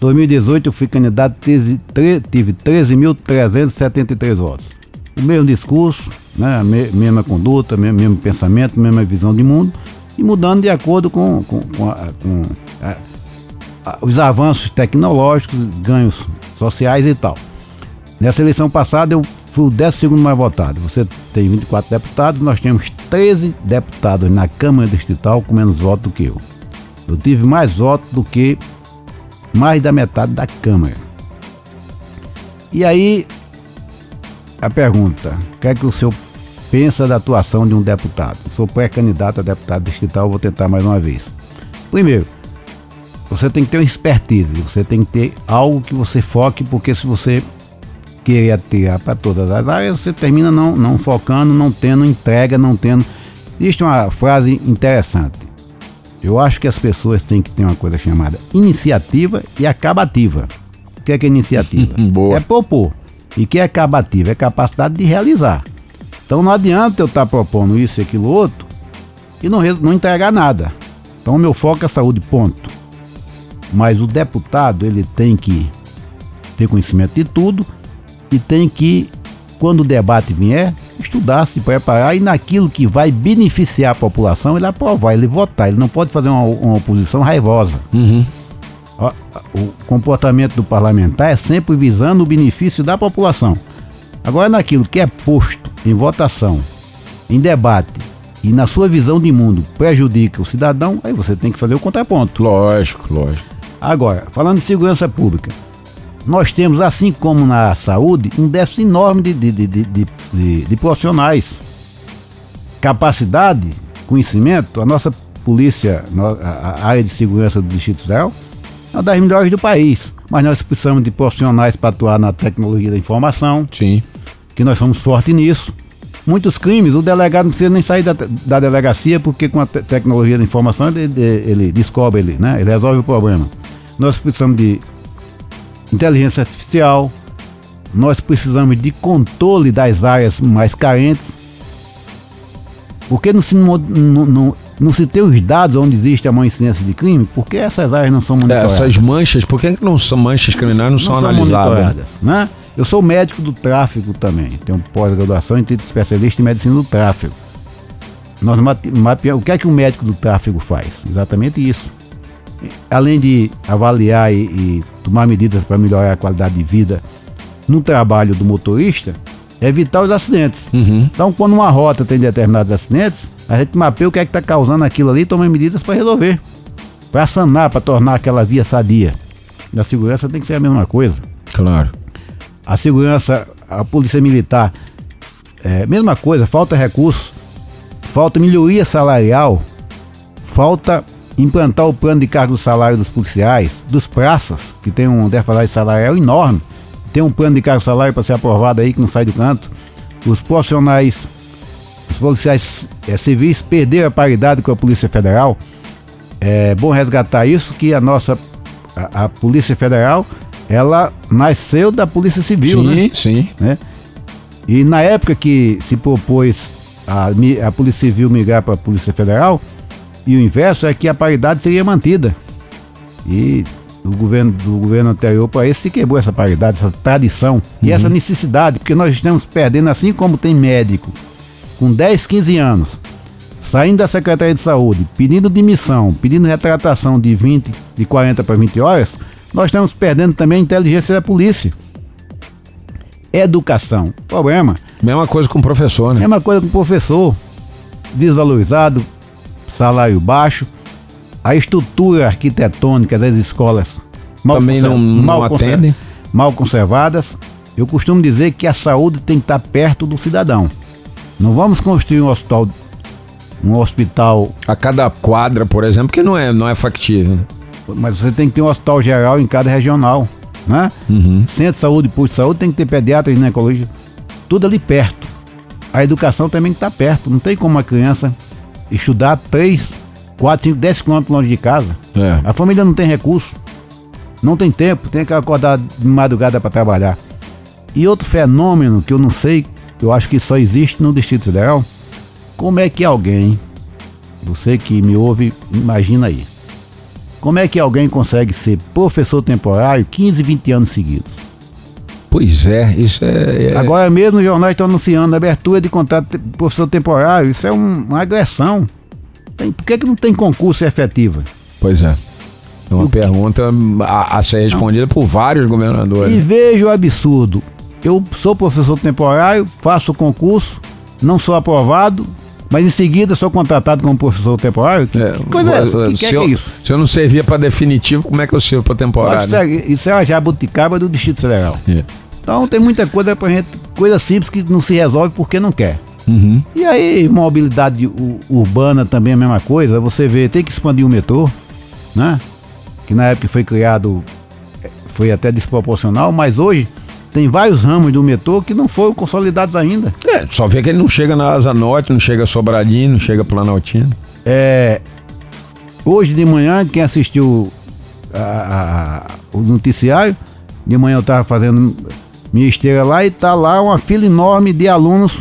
2018 eu fui candidato, tive, tive 13.373 votos. O mesmo discurso, né, mesma conduta, mesmo, mesmo pensamento, mesma visão de mundo, e mudando de acordo com, com, com, a, com a, a, os avanços tecnológicos, ganhos sociais e tal. Nessa eleição passada eu fui o 12 mais votado. Você tem 24 deputados, nós temos 13 deputados na Câmara Distrital com menos votos do que eu. Eu tive mais votos do que mais da metade da Câmara. E aí, a pergunta: o que é que o senhor pensa da atuação de um deputado? Sou pré-candidato a deputado distrital, vou tentar mais uma vez. Primeiro, você tem que ter uma expertise, você tem que ter algo que você foque, porque se você querer atirar para todas as áreas, você termina não, não focando, não tendo entrega, não tendo. Existe uma frase interessante. Eu acho que as pessoas têm que ter uma coisa chamada iniciativa e acabativa. O que é que é iniciativa? Boa. É propor. E o que é acabativa? É capacidade de realizar. Então não adianta eu estar propondo isso e aquilo outro e não, não entregar nada. Então meu foco é saúde, ponto. Mas o deputado ele tem que ter conhecimento de tudo e tem que, quando o debate vier, estudar, se preparar e naquilo que vai beneficiar a população, ele aprovar, ele votar. Ele não pode fazer uma, uma oposição raivosa. Uhum. O comportamento do parlamentar é sempre visando o benefício da população. Agora, naquilo que é posto em votação, em debate e na sua visão de mundo prejudica o cidadão, aí você tem que fazer o contraponto. Lógico, lógico. Agora, falando de segurança pública, nós temos, assim como na saúde, um déficit enorme de, de, de, de, de profissionais. Capacidade, conhecimento, a nossa polícia, a área de segurança do Distrito Federal, é uma das melhores do país. Mas nós precisamos de profissionais para atuar na tecnologia da informação. Sim. Que nós somos fortes nisso. Muitos crimes, o delegado não precisa nem sair da, da delegacia, porque com a te tecnologia da informação ele, ele descobre, ele, né? ele resolve o problema. Nós precisamos de inteligência artificial, nós precisamos de controle das áreas mais carentes. Porque não se, não, não, não se tem os dados onde existe a maior incidência de crime? Porque essas áreas não são monitoradas. É, essas manchas, por que não são manchas criminais, não, não são, são analisadas? Né? Eu sou médico do tráfego também, tenho pós-graduação em título especialista em medicina do tráfego. Nós mapeamos, o que é que o médico do tráfego faz? Exatamente isso além de avaliar e, e tomar medidas para melhorar a qualidade de vida no trabalho do motorista, é evitar os acidentes. Uhum. Então, quando uma rota tem determinados acidentes, a gente mapeia o que é que está causando aquilo ali e toma medidas para resolver, para sanar, para tornar aquela via sadia. E a segurança tem que ser a mesma coisa. Claro. A segurança, a polícia militar, é, mesma coisa, falta recurso, falta melhoria salarial, falta implantar o plano de cargo do salário dos policiais, dos praças, que tem um defasagem salarial enorme, tem um plano de cargo salário para ser aprovado aí que não sai do canto. Os profissionais, os policiais é, civis perderam a paridade com a Polícia Federal. É bom resgatar isso que a nossa a, a Polícia Federal ela nasceu da Polícia Civil, sim, né? Sim, né? E na época que se propôs a, a Polícia Civil migrar para a Polícia Federal, e o inverso é que a paridade seria mantida. E o governo do governo anterior para esse se quebrou essa paridade, essa tradição uhum. e essa necessidade, porque nós estamos perdendo, assim como tem médico com 10, 15 anos, saindo da Secretaria de Saúde, pedindo demissão, pedindo retratação de 20, de 40 para 20 horas, Nós estamos perdendo também a inteligência da polícia. Educação. Problema. Mesma coisa com o professor, né? Mesma coisa com o professor. Desvalorizado, salário baixo. A estrutura arquitetônica das escolas mal Também não, mal mal conservadas. Eu costumo dizer que a saúde tem que estar perto do cidadão. Não vamos construir um hospital, um hospital, A cada quadra, por exemplo, que não é, não é factível. mas você tem que ter um hospital geral em cada regional, né? Uhum. Centro de saúde, posto de saúde, tem que ter pediatra ginecologista, tudo ali perto. A educação também está perto. Não tem como uma criança estudar 3, 4, 5, 10 quilômetros longe de casa. É. A família não tem recurso, não tem tempo, tem que acordar de madrugada para trabalhar. E outro fenômeno que eu não sei, eu acho que só existe no Distrito Federal, como é que alguém, você que me ouve, imagina aí, como é que alguém consegue ser professor temporário 15, 20 anos seguidos? Pois é, isso é. é- Agora mesmo os jornais estão anunciando abertura de contrato de professor temporário, isso é um- uma agressão. Tem- por que, que não tem concurso efetivo? Pois é. É uma O que- pergunta a, a ser respondida por vários governadores. E vejo o absurdo. Eu sou professor temporário, faço concurso, não sou aprovado, mas em seguida sou contratado como professor temporário. Que, É, que coisa é essa? Que, que é, é isso? se eu não servia para definitivo, como é que eu sirvo para temporário? Isso é, isso é a jabuticaba do Distrito Federal. É. Então tem muita coisa pra gente, coisa simples que não se resolve porque não quer. Uhum. E aí, mobilidade urbana também é a mesma coisa. Você vê, tem que expandir o metrô, né? Que na época foi criado, eh, foi até desproporcional, mas hoje tem vários ramos do metrô que não foram consolidados ainda. É, só vê que ele não chega na Asa Norte, não chega Sobradinho, não chega Planaltino. É, hoje de manhã, quem assistiu a- a- o noticiário, de manhã eu estava fazendo minha esteira lá e tá lá uma fila enorme de alunos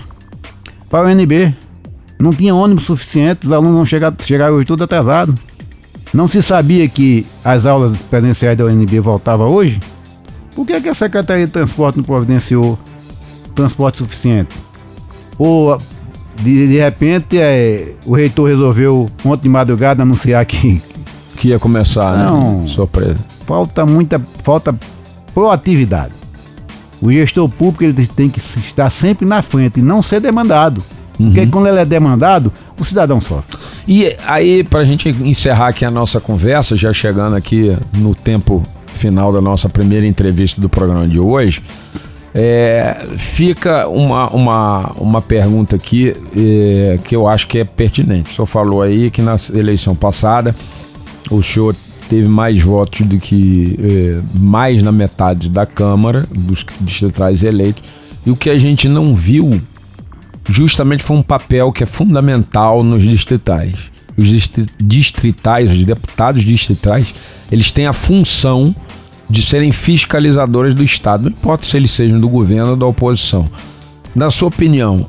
para o NB. Não tinha ônibus suficiente, os alunos não chegaram, chegaram hoje tudo atrasado. Não se sabia que as aulas presenciais da UNB voltavam hoje? Por que, que a Secretaria de Transporte não providenciou transporte suficiente? Ou de, de repente é, o reitor resolveu ontem de madrugada anunciar que Que ia começar, Não. né? Surpresa. falta muita falta proatividade. O gestor público ele tem que estar sempre na frente e não ser demandado. Porque quando ele é demandado, o cidadão sofre. E aí, pra gente encerrar aqui a nossa conversa, já chegando aqui no tempo final da nossa primeira entrevista do programa de hoje, é, fica uma, uma, uma pergunta aqui é, que eu acho que é pertinente. O senhor falou aí que na eleição passada o senhor teve mais votos do que é, mais na metade da Câmara, dos distritais eleitos, e o que a gente não viu justamente foi um papel que é fundamental nos distritais. Os distri- distritais, os deputados distritais, eles têm a função de serem fiscalizadores do Estado, não importa se eles sejam do governo ou da oposição. Na sua opinião,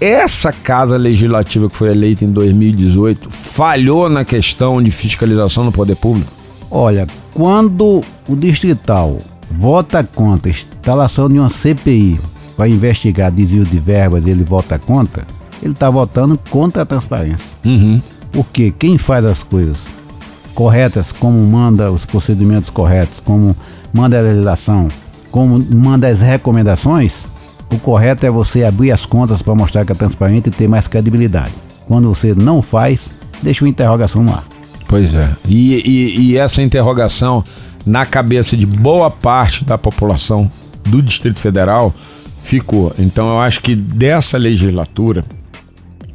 essa casa legislativa que foi eleita em 2018 falhou na questão de fiscalização do poder público? Olha, quando o distrital vota contra a instalação de uma CPI para investigar desvio de verbas, ele vota contra, ele está votando contra a transparência. Uhum. Porque quem faz as coisas corretas, como manda os procedimentos corretos, como manda a legislação, como manda as recomendações, o correto é você abrir as contas para mostrar que é transparente e ter mais credibilidade. Quando você não faz, deixa uma interrogação no ar. Pois é. E, e- e essa interrogação na cabeça de boa parte da população do Distrito Federal ficou. Então eu acho que dessa legislatura,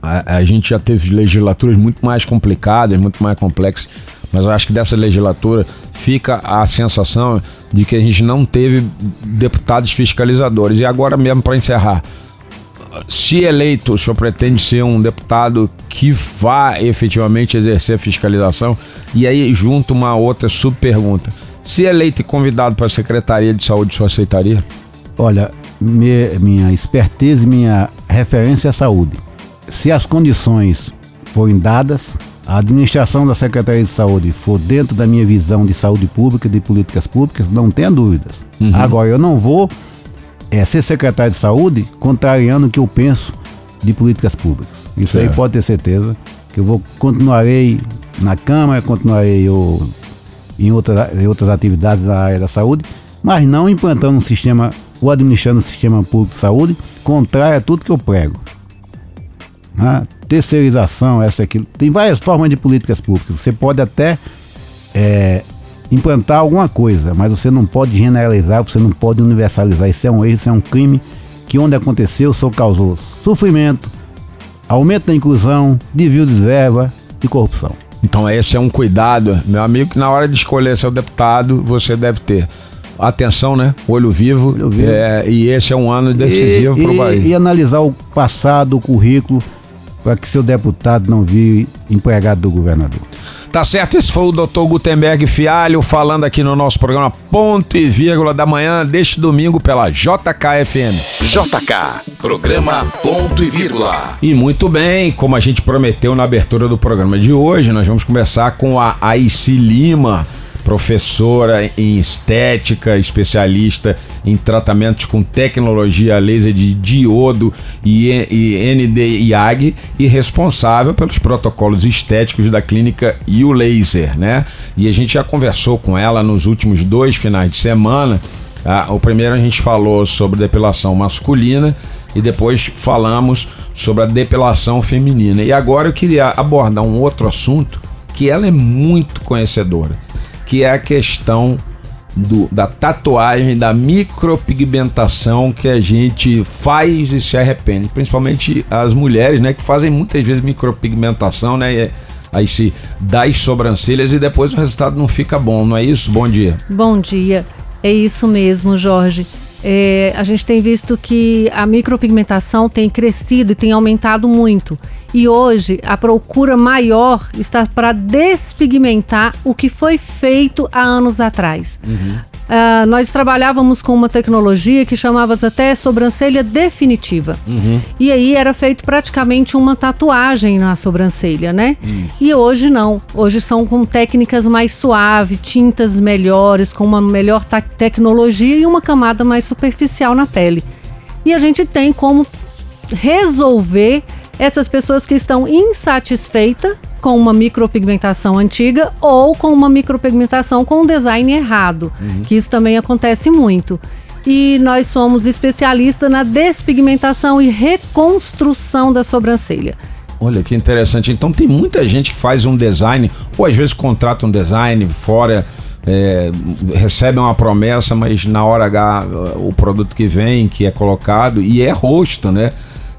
a, a gente já teve legislaturas muito mais complicadas, muito mais complexas, mas eu acho que dessa legislatura fica a sensação de que a gente não teve deputados fiscalizadores. E agora mesmo para encerrar, se eleito, o senhor pretende ser um deputado que vá efetivamente exercer fiscalização? E aí, junto uma outra subpergunta. Se eleito e convidado para a Secretaria de Saúde, o senhor aceitaria? Olha, minha expertise, minha referência é saúde. Se as condições forem dadas, a administração da Secretaria de Saúde for dentro da minha visão de saúde pública, de políticas públicas, não tenha dúvidas. Agora, eu não vou é, ser secretário de saúde contrariando o que eu penso de políticas públicas. Isso aí Certo. pode ter certeza que eu vou continuarei na Câmara, continuarei eu em outras, em outras atividades da área da saúde, mas não implantando um sistema ou administrando um sistema público de saúde contrário a tudo que eu prego. Né? Terceirização, essa aqui. Tem várias formas de políticas públicas. Você pode até é, implantar alguma coisa, mas você não pode generalizar, você não pode universalizar. Isso é um erro, isso é um crime que onde aconteceu só causou sofrimento, aumento da inclusão, desvio de verba e corrupção. Então esse é um cuidado, meu amigo, que na hora de escolher seu deputado, você deve ter atenção, né? Olho vivo. Olho vivo. É, e esse é um ano decisivo para o país. E analisar o passado, o currículo, para que seu deputado não vire empregado do governador. Tá certo, esse foi o doutor Gutenberg Fialho falando aqui no nosso programa Ponto e Vírgula da Manhã deste domingo pela JKFM. JK, programa Ponto e Vírgula. E muito bem, como a gente prometeu na abertura do programa de hoje, nós vamos começar com a Aici Lima professora em estética, especialista em tratamentos com tecnologia laser de diodo e, e ND-IAG e responsável pelos protocolos estéticos da clínica U Laser, né? E a gente já conversou com ela nos últimos dois finais de semana. Ah, o primeiro a gente falou sobre depilação masculina e depois falamos sobre a depilação feminina. E agora eu queria abordar um outro assunto que ela é muito conhecedora que é a questão do, da tatuagem, da micropigmentação que a gente faz e se arrepende. Principalmente as mulheres, né? Que fazem muitas vezes micropigmentação, né? E, aí se dá as sobrancelhas e depois o resultado não fica bom, não é isso? Bom dia. Bom dia. É isso mesmo, Jorge. É, a gente tem visto que a micropigmentação tem crescido e tem aumentado muito. E hoje a procura maior está para despigmentar o que foi feito há anos atrás. Uhum. Uh, nós trabalhávamos com uma tecnologia que chamava até sobrancelha definitiva. Uhum. E aí era feito praticamente uma tatuagem na sobrancelha, né? Uhum. E hoje não. Hoje são com técnicas mais suaves, tintas melhores, com uma melhor tecnologia e uma camada mais superficial na pele. E a gente tem como resolver essas pessoas que estão insatisfeitas com uma micropigmentação antiga ou com uma micropigmentação com um design errado, uhum. que isso também acontece muito. E nós somos especialistas na despigmentação e reconstrução da sobrancelha. Olha que interessante. Então tem muita gente que faz um design, ou às vezes contrata um design fora, é, recebe uma promessa, mas na hora H o produto que vem, que é colocado, e é rosto, né?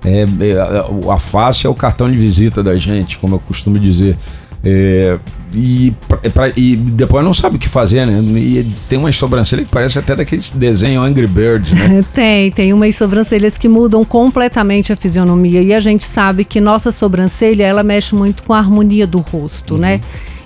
É, é, a face é o cartão de visita da gente, como eu costumo dizer. É, e, pra, e depois não sabe o que fazer, né? E tem umas sobrancelhas que parece até daqueles desenho Angry Birds, né? tem, tem umas sobrancelhas que mudam completamente a fisionomia. E a gente sabe que nossa sobrancelha, ela mexe muito com a harmonia do rosto, né? uhum. né?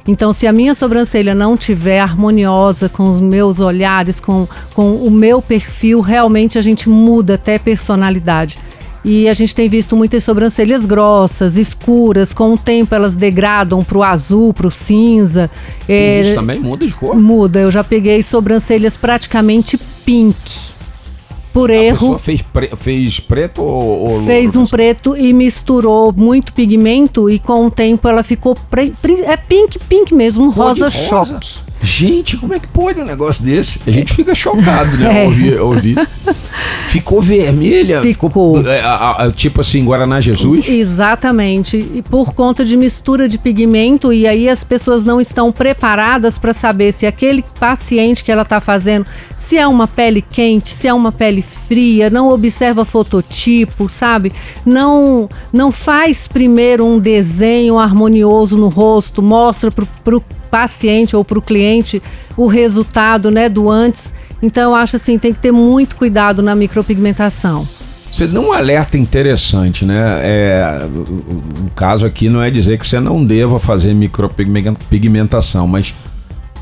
Então, se a minha sobrancelha não tiver harmoniosa com os meus olhares, com, com o meu perfil, realmente a gente muda até personalidade. E a gente tem visto muitas sobrancelhas grossas, escuras, com o tempo elas degradam para o azul, para o cinza. É, isso também muda de cor? Muda. Eu já peguei sobrancelhas praticamente pink. Por a erro. Fez, pre fez preto ou, ou Fez um preto e misturou muito pigmento e com o tempo ela ficou é pink, pink mesmo, um rosa, rosa choque. Gente, como é que pode um negócio desse? A gente fica chocado, né? É. Ouvir, ouvir. Ficou vermelha? Ficou. ficou é, a, a, tipo assim, Guaraná Jesus? Exatamente. E por conta de mistura de pigmento, e aí as pessoas não estão preparadas para saber se aquele paciente que ela está fazendo, se é uma pele quente, se é uma pele fria, não observa fototipo, sabe? Não, não faz primeiro um desenho harmonioso no rosto, mostra para o paciente ou para o cliente o resultado né, do antes. Então, acho assim, tem que ter muito cuidado na micropigmentação. Você deu um alerta interessante, né? É, o caso aqui não é dizer que você não deva fazer micropigmentação, mas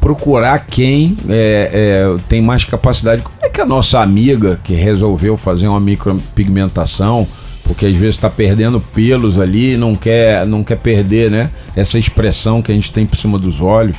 procurar quem é, é, tem mais capacidade. Como é que a nossa amiga que resolveu fazer uma micropigmentação porque às vezes está perdendo pelos ali, não quer, não quer perder, né? Essa expressão que a gente tem por cima dos olhos,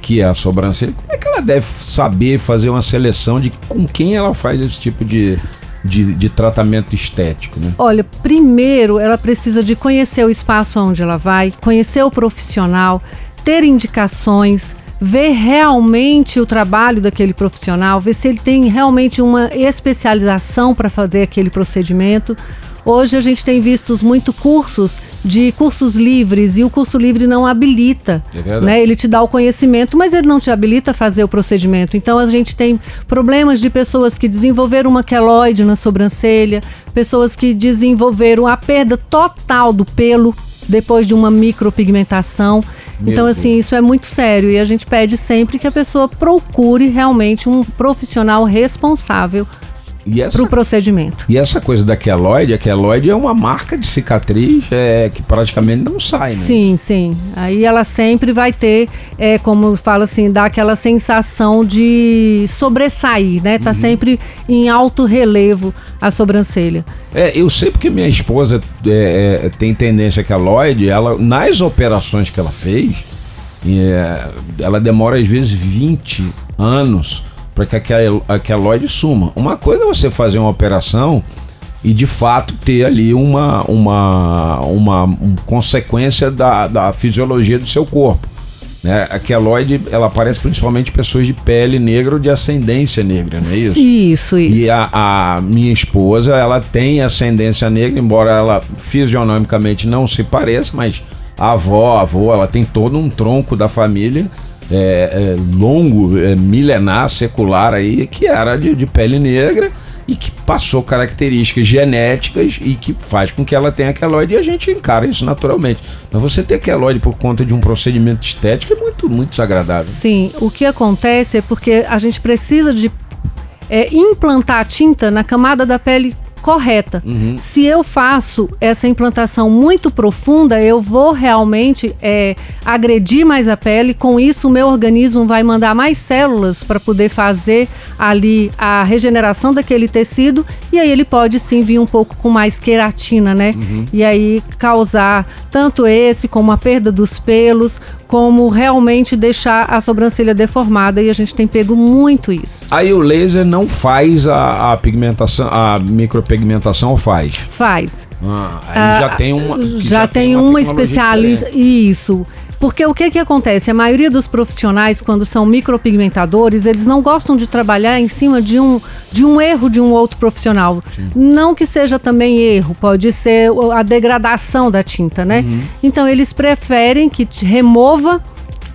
que é a sobrancelha. Como é que ela deve saber fazer uma seleção de com quem ela faz esse tipo de, de, de, tratamento estético, né? Olha, primeiro ela precisa de conhecer o espaço onde ela vai, conhecer o profissional, ter indicações, ver realmente o trabalho daquele profissional, ver se ele tem realmente uma especialização para fazer aquele procedimento. Hoje a gente tem visto muito cursos de cursos livres e o curso livre não habilita, É né? Ele te dá o conhecimento, mas ele não te habilita a fazer o procedimento. Então a gente tem problemas de pessoas que desenvolveram uma queloide na sobrancelha, pessoas que desenvolveram a perda total do pelo depois de uma micropigmentação. Meu então assim, isso é muito sério e a gente pede sempre que a pessoa procure realmente um profissional responsável E essa, para o procedimento. e essa coisa da queloide, a queloide é uma marca de cicatriz é, que praticamente não sai, né? Sim, sim. Aí ela sempre vai ter, é, como fala assim, dá aquela sensação de sobressair, né? Uhum. Tá sempre em alto relevo a sobrancelha. É, eu sei porque minha esposa é, é, tem tendência queloide, ela, nas operações que ela fez, é, ela demora às vezes 20 anos para que aquela- a queloide suma. Uma coisa é você fazer uma operação e de fato ter ali uma, uma, uma um- consequência da, da fisiologia do seu corpo. Né? A queloide, ela aparece principalmente em pessoas de pele negra ou de ascendência negra, não é isso? Isso, isso. E a, a minha esposa, ela tem ascendência negra, embora ela fisionomicamente não se pareça, mas a avó, a avó, ela tem todo um tronco da família é, é, longo, é, milenar, secular aí, que era de, de pele negra e que passou características genéticas e que faz com que ela tenha queloide e a gente encara isso naturalmente. Mas você ter queloide por conta de um procedimento estético é muito, muito desagradável. Sim, o que acontece é porque a gente precisa de é, implantar a tinta na camada da pele correta. Se eu faço essa implantação muito profunda, eu vou realmente é, agredir mais a pele. Com isso, o meu organismo vai mandar mais células para poder fazer ali a regeneração daquele tecido e aí ele pode sim vir um pouco com mais queratina, né? E aí causar tanto esse como a perda dos pelos, como realmente deixar a sobrancelha deformada e a gente tem pego muito isso. Aí o laser não faz a, a pigmentação, a micropigmentação faz? Faz. Ah, aí Ah, já tem uma. que já, tem, uma, tecnologia especialista diferente. isso porque o que que acontece? A maioria dos profissionais quando são micropigmentadores eles não gostam de trabalhar em cima de um de um erro de um outro profissional. Não que seja também erro pode ser a degradação da tinta né? Uhum. então eles preferem que te remova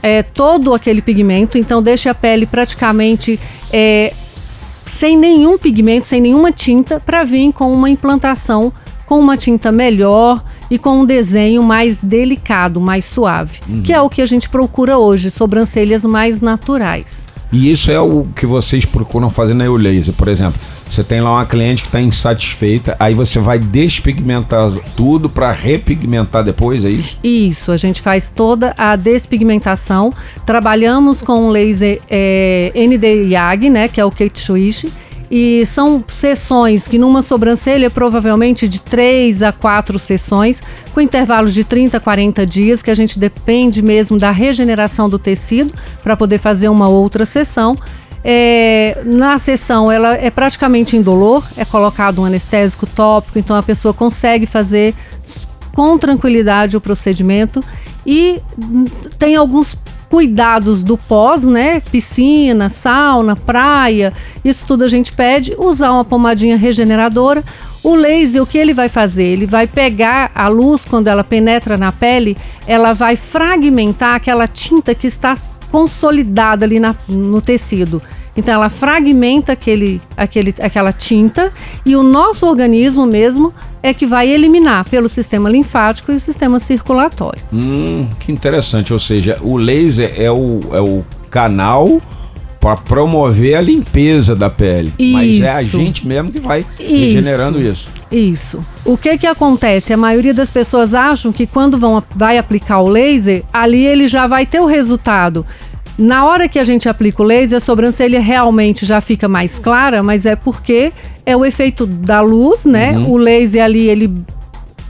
é, todo aquele pigmento. Então deixe a pele praticamente é, sem nenhum pigmento, sem nenhuma tinta, para vir com uma implantação com uma tinta melhor e com um desenho mais delicado, mais suave, que é o que a gente procura hoje, sobrancelhas mais naturais. E isso é o que vocês procuram fazer na Eulaser, por exemplo. Você tem lá uma cliente que está insatisfeita, aí você vai despigmentar tudo para repigmentar depois, é isso? Isso, a gente faz toda a despigmentação. Trabalhamos com o laser é, ND YAG, né, que é o Kate Swish. E são sessões que numa sobrancelha, provavelmente de 3 a 4 sessões, com intervalos de 30 a 40 dias, que a gente depende mesmo da regeneração do tecido para poder fazer uma outra sessão. É, na sessão ela é praticamente indolor, é colocado um anestésico tópico, então a pessoa consegue fazer com tranquilidade o procedimento e hum, tem alguns cuidados do pós, né? Piscina, sauna, praia, isso tudo a gente pede. Usar uma pomadinha regeneradora. O laser, o que ele vai fazer? Ele vai pegar a luz quando ela penetra na pele, ela vai fragmentar aquela tinta que está consolidada ali na- no tecido. Então ela fragmenta aquele, aquele, aquela tinta e o nosso organismo mesmo é que vai eliminar pelo sistema linfático e o sistema circulatório. Hum, que interessante. Ou seja, o laser é o, é o canal para promover a limpeza da pele. Mas é a Isso. gente mesmo que vai Isso. regenerando isso. Isso. O que que acontece? A maioria das pessoas acham que quando vão vai aplicar o laser, ali ele já vai ter o resultado. Na hora que a gente aplica o laser, a sobrancelha realmente já fica mais clara, mas é porque é o efeito da luz, né? O laser ali ele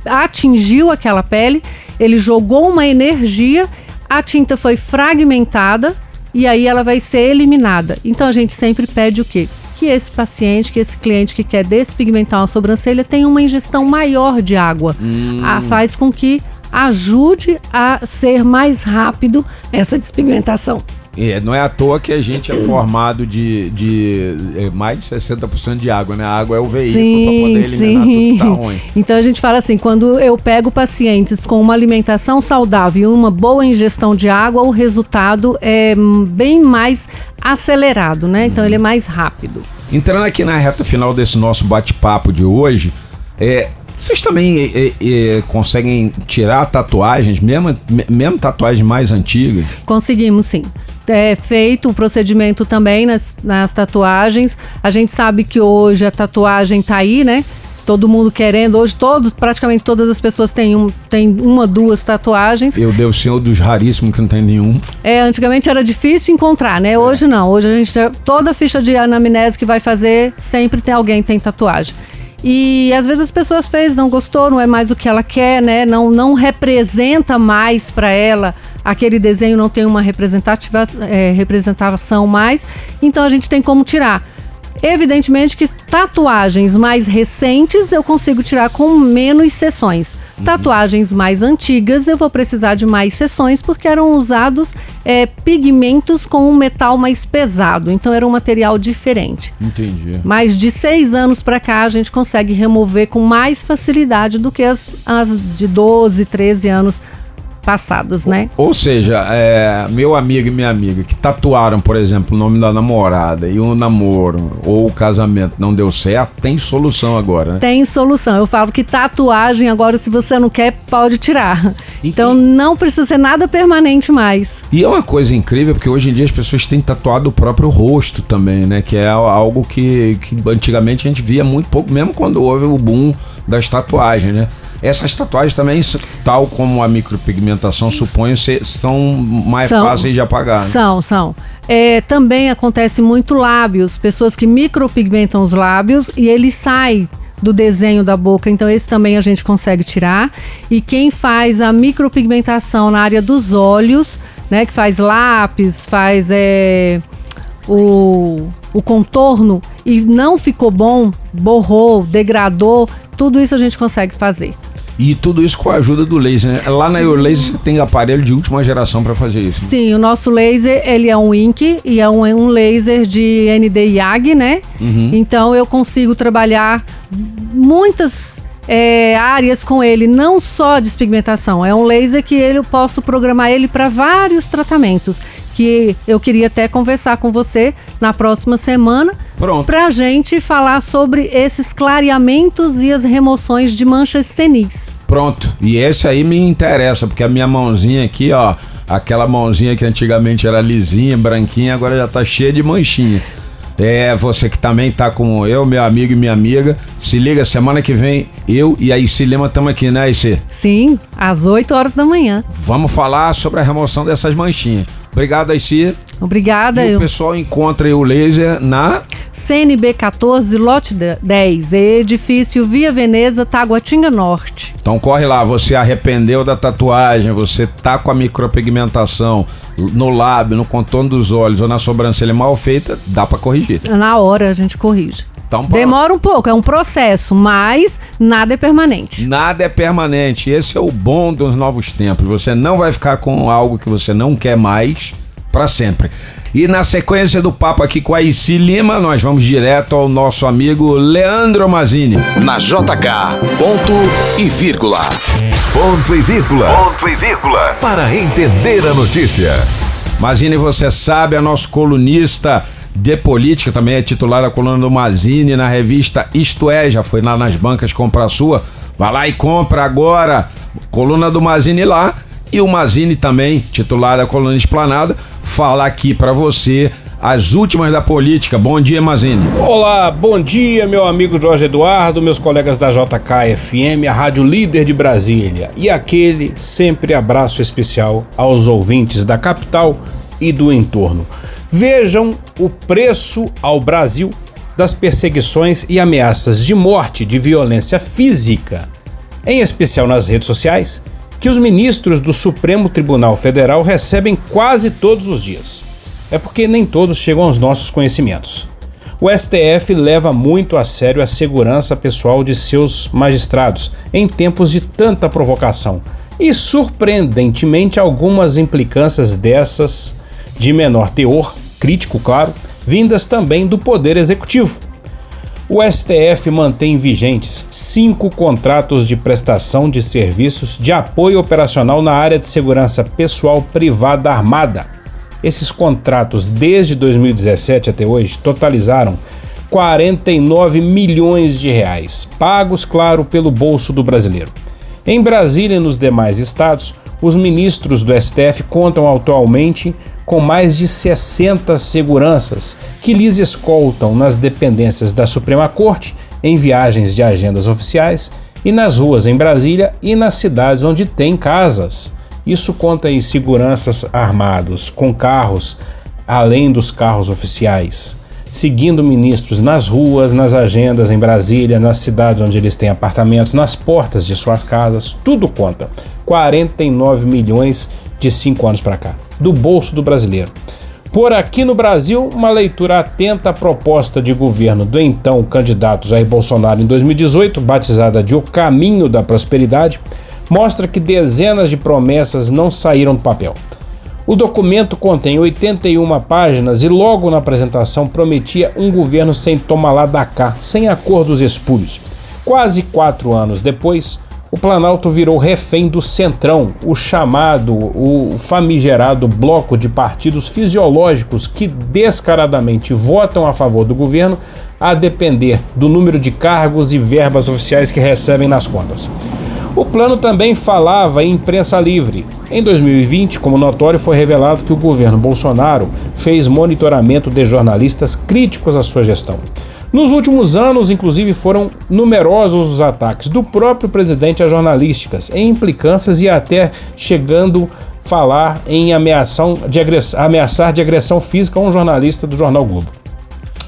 atingiu aquela pele, ele jogou uma energia, a tinta foi fragmentada e aí ela vai ser eliminada. Então a gente sempre pede o quê? Que esse paciente, que esse cliente que quer despigmentar uma sobrancelha tenha uma ingestão maior de água. Ah, faz com que ajude a ser mais rápido essa despigmentação. É, não é à toa que a gente é formado de, de é, mais de 60% de água, né? A água é o veículo para poder eliminar tudo que tá ruim. Então a gente fala assim, quando eu pego pacientes com uma alimentação saudável e uma boa ingestão de água, o resultado é bem mais acelerado, né? Então ele é mais rápido. Entrando aqui na reta final desse nosso bate-papo de hoje, é, vocês também é, é, conseguem tirar tatuagens, mesmo, mesmo tatuagens mais antigas? Conseguimos sim é feito o procedimento também nas, nas tatuagens. A gente sabe que hoje a tatuagem tá aí, né? todo mundo querendo. Hoje todos, praticamente todas as pessoas têm, um, têm uma, duas tatuagens. Eu devo ser um dos raríssimos que não tem nenhum. É, antigamente era difícil encontrar, né? Hoje não. Hoje a gente toda ficha de anamnese que vai fazer, sempre tem alguém que tem tatuagem. E às vezes as pessoas fez, não gostou, não é mais o que ela quer, né? Não, não representa mais para ela aquele desenho não tem uma representativa, é, representação mais, então a gente tem como tirar. Evidentemente que tatuagens mais recentes eu consigo tirar com menos sessões. Uhum. Tatuagens mais antigas eu vou precisar de mais sessões porque eram usados é, pigmentos com um metal mais pesado, então era um material diferente. Entendi. Mas de seis anos para cá a gente consegue remover com mais facilidade do que as, as de 12, 13 anos passadas, né? Ou seja, é, meu amigo e minha amiga que tatuaram, por exemplo, o nome da namorada e o namoro ou o casamento não deu certo, tem solução agora, né? Tem solução. Eu falo que tatuagem agora, se você não quer, pode tirar. Então não precisa ser nada permanente mais. E é uma coisa incrível porque hoje em dia as pessoas têm tatuado o próprio rosto também, né? Que é algo que, que antigamente a gente via muito pouco, mesmo quando houve o boom das tatuagens, né? Essas tatuagens também, tal como a micropigmentação, suponho, são mais são, fáceis de apagar. Né? São, são. É, também acontece muito lábios, pessoas que micropigmentam os lábios e ele sai do desenho da boca, então esse também a gente consegue tirar. E quem faz a micropigmentação na área dos olhos, né, que faz lápis, faz é, o, o contorno e não ficou bom, borrou, degradou, tudo isso a gente consegue fazer. E tudo isso com a ajuda do laser, né? Lá na Eurolaser você tem aparelho de última geração para fazer isso. Sim, o nosso laser, ele é um Ink e é um, é um laser de ND-YAG, né? Uhum. Então eu consigo trabalhar muitas é, áreas com ele, não só despigmentação. É um laser que ele, eu posso programar ele para vários tratamentos. Que eu queria até conversar com você na próxima semana. Pronto. Pra gente falar sobre esses clareamentos e as remoções de manchas senis. Pronto. E esse aí me interessa, porque a minha mãozinha aqui, ó, aquela mãozinha que antigamente era lisinha, branquinha, agora já tá cheia de manchinha. É, você que também tá com eu, meu amigo e minha amiga. Se liga, semana que vem, eu e a Ici Lima estamos aqui, né, Ici? Sim, às 8 horas da manhã. Vamos falar sobre a remoção dessas manchinhas. Obrigado, Ici. Obrigada. E eu... o pessoal encontra o laser na CNB 14, lote 10, edifício Via Veneza, Taguatinga Norte. Então corre lá, você arrependeu da tatuagem, você tá com a micropigmentação no lábio, no contorno dos olhos ou na sobrancelha mal feita, dá para corrigir. Na hora a gente corrige. Então, Demora um pouco, é um processo, mas nada é permanente. Nada é permanente. Esse é o bom dos novos tempos. Você não vai ficar com algo que você não quer mais para sempre. E na sequência do papo aqui com a Ici Lima, nós vamos direto ao nosso amigo Leandro Mazini. Na JK, ponto e vírgula. Ponto e vírgula. Ponto e vírgula. Para entender a notícia. Mazini, você sabe, é nosso colunista de política, também é titular da coluna do Mazini na revista Isto É, já foi lá nas bancas comprar sua. Vai lá e compra agora. Coluna do Mazini lá. E o Mazini também, titular da coluna Esplanada, fala aqui para você as últimas da política. Bom dia, Mazini. Olá, bom dia, meu amigo Jorge Eduardo, meus colegas da JKFM, a rádio líder de Brasília. E aquele sempre abraço especial aos ouvintes da capital e do entorno. Vejam o preço ao Brasil das perseguições e ameaças de morte, de violência física, em especial nas redes sociais que os ministros do Supremo Tribunal Federal recebem quase todos os dias. É porque nem todos chegam aos nossos conhecimentos. O STF leva muito a sério a segurança pessoal de seus magistrados em tempos de tanta provocação. E surpreendentemente, algumas implicâncias dessas de menor teor, crítico, claro, vindas também do Poder Executivo. O STF mantém vigentes cinco contratos de prestação de serviços de apoio operacional na área de segurança pessoal privada armada. Esses contratos, desde 2017 até hoje, totalizaram 49 milhões de reais, pagos, claro, pelo bolso do brasileiro. Em Brasília e nos demais estados, os ministros do STF contam atualmente com mais de 60 seguranças que lhes escoltam nas dependências da Suprema Corte, em viagens de agendas oficiais e nas ruas em Brasília e nas cidades onde tem casas. Isso conta em seguranças armados, com carros, além dos carros oficiais, seguindo ministros nas ruas, nas agendas em Brasília, nas cidades onde eles têm apartamentos, nas portas de suas casas, tudo conta. 49 milhões de cinco anos para cá do bolso do brasileiro. Por aqui no Brasil, uma leitura atenta à proposta de governo do então candidato Jair Bolsonaro em 2018, batizada de O Caminho da Prosperidade, mostra que dezenas de promessas não saíram do papel. O documento contém 81 páginas e logo na apresentação prometia um governo sem tomar lá da cá, sem acordos espúrios. Quase quatro anos depois, o Planalto virou refém do Centrão, o chamado, o famigerado bloco de partidos fisiológicos que descaradamente votam a favor do governo, a depender do número de cargos e verbas oficiais que recebem nas contas. O plano também falava em imprensa livre. Em 2020, como notório, foi revelado que o governo Bolsonaro fez monitoramento de jornalistas críticos à sua gestão. Nos últimos anos, inclusive, foram numerosos os ataques do próprio presidente a jornalísticas, em implicâncias e até chegando a falar em ameação de ameaçar de agressão física a um jornalista do jornal Globo.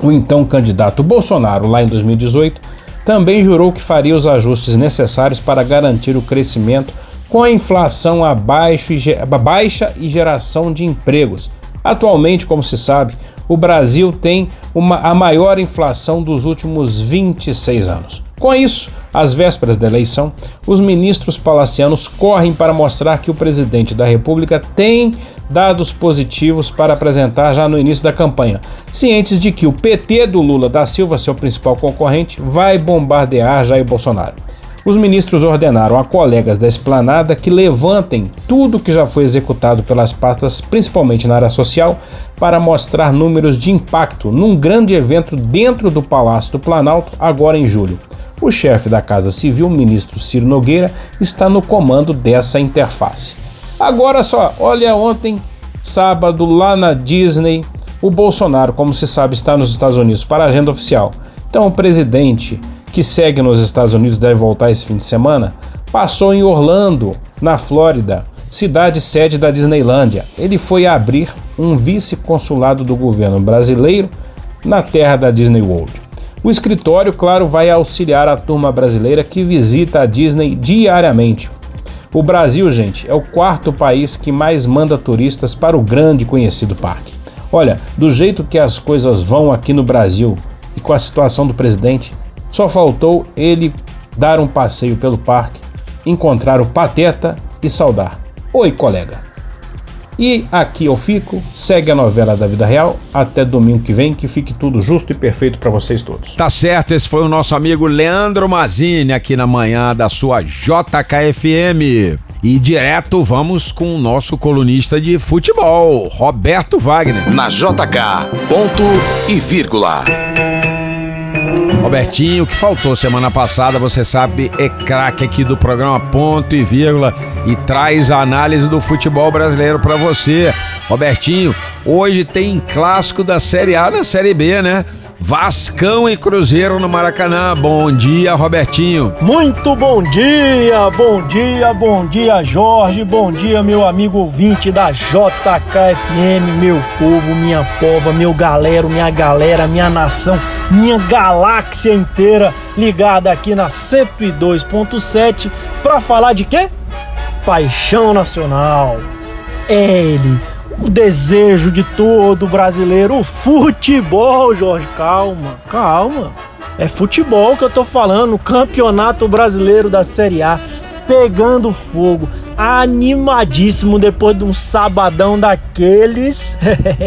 O então candidato Bolsonaro, lá em 2018, também jurou que faria os ajustes necessários para garantir o crescimento com a inflação abaixo e baixa e geração de empregos. Atualmente, como se sabe, o Brasil tem uma, a maior inflação dos últimos 26 anos. Com isso, às vésperas da eleição, os ministros palacianos correm para mostrar que o presidente da República tem dados positivos para apresentar já no início da campanha, cientes de que o PT do Lula da Silva, seu principal concorrente, vai bombardear Jair Bolsonaro os ministros ordenaram a colegas da esplanada que levantem tudo que já foi executado pelas pastas, principalmente na área social, para mostrar números de impacto num grande evento dentro do Palácio do Planalto, agora em julho. O chefe da Casa Civil, ministro Ciro Nogueira, está no comando dessa interface. Agora só, olha ontem, sábado, lá na Disney, o Bolsonaro, como se sabe, está nos Estados Unidos para a agenda oficial. Então o presidente que segue nos Estados Unidos deve voltar esse fim de semana, passou em Orlando, na Flórida, cidade sede da Disneylândia. Ele foi abrir um vice-consulado do governo brasileiro na terra da Disney World. O escritório, claro, vai auxiliar a turma brasileira que visita a Disney diariamente. O Brasil, gente, é o quarto país que mais manda turistas para o grande conhecido parque. Olha, do jeito que as coisas vão aqui no Brasil e com a situação do presidente, só faltou ele dar um passeio pelo parque, encontrar o Pateta e saudar. Oi, colega. E aqui eu fico, segue a novela da vida real, até domingo que vem, que fique tudo justo e perfeito para vocês todos. Tá certo, esse foi o nosso amigo Leandro Mazini aqui na manhã da sua JKFM. E direto vamos com o nosso colunista de futebol, Roberto Wagner. Na JK, ponto e vírgula. Robertinho, que faltou semana passada, você sabe, é craque aqui do programa Ponto e Vírgula e traz a análise do futebol brasileiro para você. Robertinho, hoje tem clássico da Série A na Série B, né? Vascão e Cruzeiro no Maracanã. Bom dia, Robertinho. Muito bom dia, bom dia, bom dia, Jorge. Bom dia, meu amigo ouvinte da JKFM, meu povo, minha pova, meu galero, minha galera, minha nação, minha galáxia inteira ligada aqui na 102.7 para falar de quê? Paixão Nacional. É ele o desejo de todo brasileiro, o futebol, Jorge. Calma, calma. É futebol que eu tô falando, Campeonato Brasileiro da Série A pegando fogo. animadíssimo depois de um sabadão daqueles.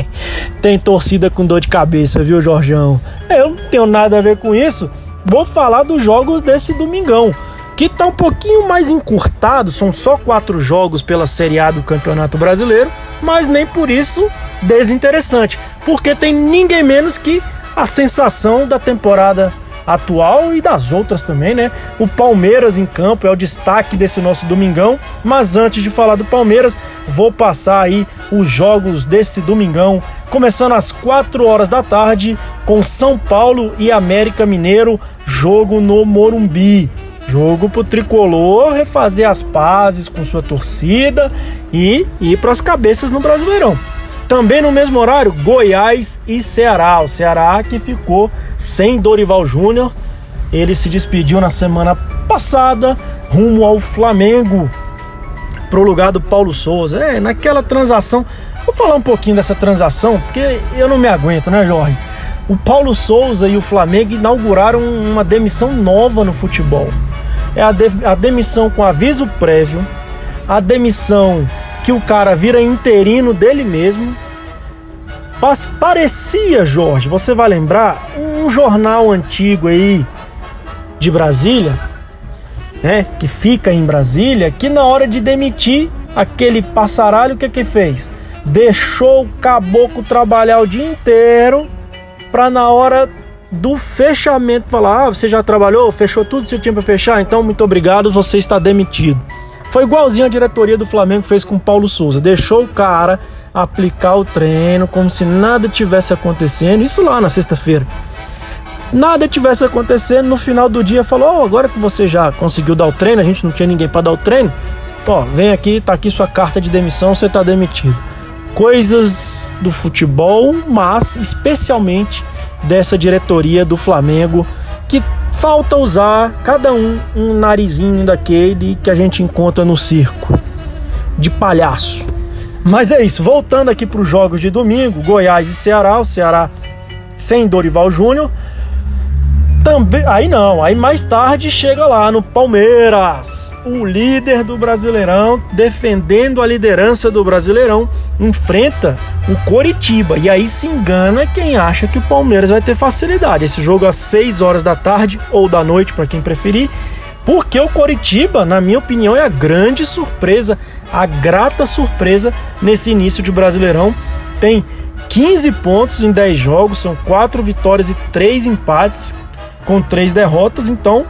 Tem torcida com dor de cabeça, viu, Jorjão? Eu não tenho nada a ver com isso. Vou falar dos jogos desse domingão, que tá um pouquinho mais encurtado, são só quatro jogos pela Série A do Campeonato Brasileiro, mas nem por isso desinteressante, porque tem ninguém menos que a sensação da temporada atual e das outras também, né? O Palmeiras em campo é o destaque desse nosso domingão. Mas antes de falar do Palmeiras, vou passar aí os jogos desse domingão, começando às 4 horas da tarde com São Paulo e América Mineiro, jogo no Morumbi. Jogo pro tricolor refazer as pazes com sua torcida e ir para as cabeças no Brasileirão. Também no mesmo horário, Goiás e Ceará. O Ceará que ficou sem Dorival Júnior. Ele se despediu na semana passada rumo ao Flamengo pro lugar do Paulo Souza. É, naquela transação. Vou falar um pouquinho dessa transação, porque eu não me aguento, né, Jorge? O Paulo Souza e o Flamengo inauguraram uma demissão nova no futebol. É a, de, a demissão com aviso prévio, a demissão que o cara vira interino dele mesmo. Mas parecia, Jorge, você vai lembrar, um jornal antigo aí de Brasília, né, que fica em Brasília, que na hora de demitir aquele passaralho, o que que fez? Deixou o caboclo trabalhar o dia inteiro para na hora do fechamento falar: "Ah, você já trabalhou, fechou tudo que você tinha para fechar, então muito obrigado, você está demitido". Foi igualzinho a diretoria do Flamengo fez com o Paulo Souza. Deixou o cara aplicar o treino como se nada tivesse acontecendo. Isso lá na sexta-feira. Nada tivesse acontecendo, no final do dia falou: oh, agora que você já conseguiu dar o treino, a gente não tinha ninguém para dar o treino. Ó, vem aqui, tá aqui sua carta de demissão, você tá demitido. Coisas do futebol, mas especialmente dessa diretoria do Flamengo que falta usar cada um um narizinho daquele que a gente encontra no circo de palhaço. Mas é isso, voltando aqui para os jogos de domingo, Goiás e Ceará, o Ceará sem Dorival Júnior. Também, aí não, aí mais tarde chega lá no Palmeiras, o líder do Brasileirão, defendendo a liderança do Brasileirão, enfrenta o Coritiba. E aí se engana quem acha que o Palmeiras vai ter facilidade. Esse jogo às 6 horas da tarde ou da noite, para quem preferir. Porque o Coritiba, na minha opinião, é a grande surpresa, a grata surpresa nesse início de Brasileirão. Tem 15 pontos em 10 jogos, são 4 vitórias e 3 empates, com 3 derrotas, então,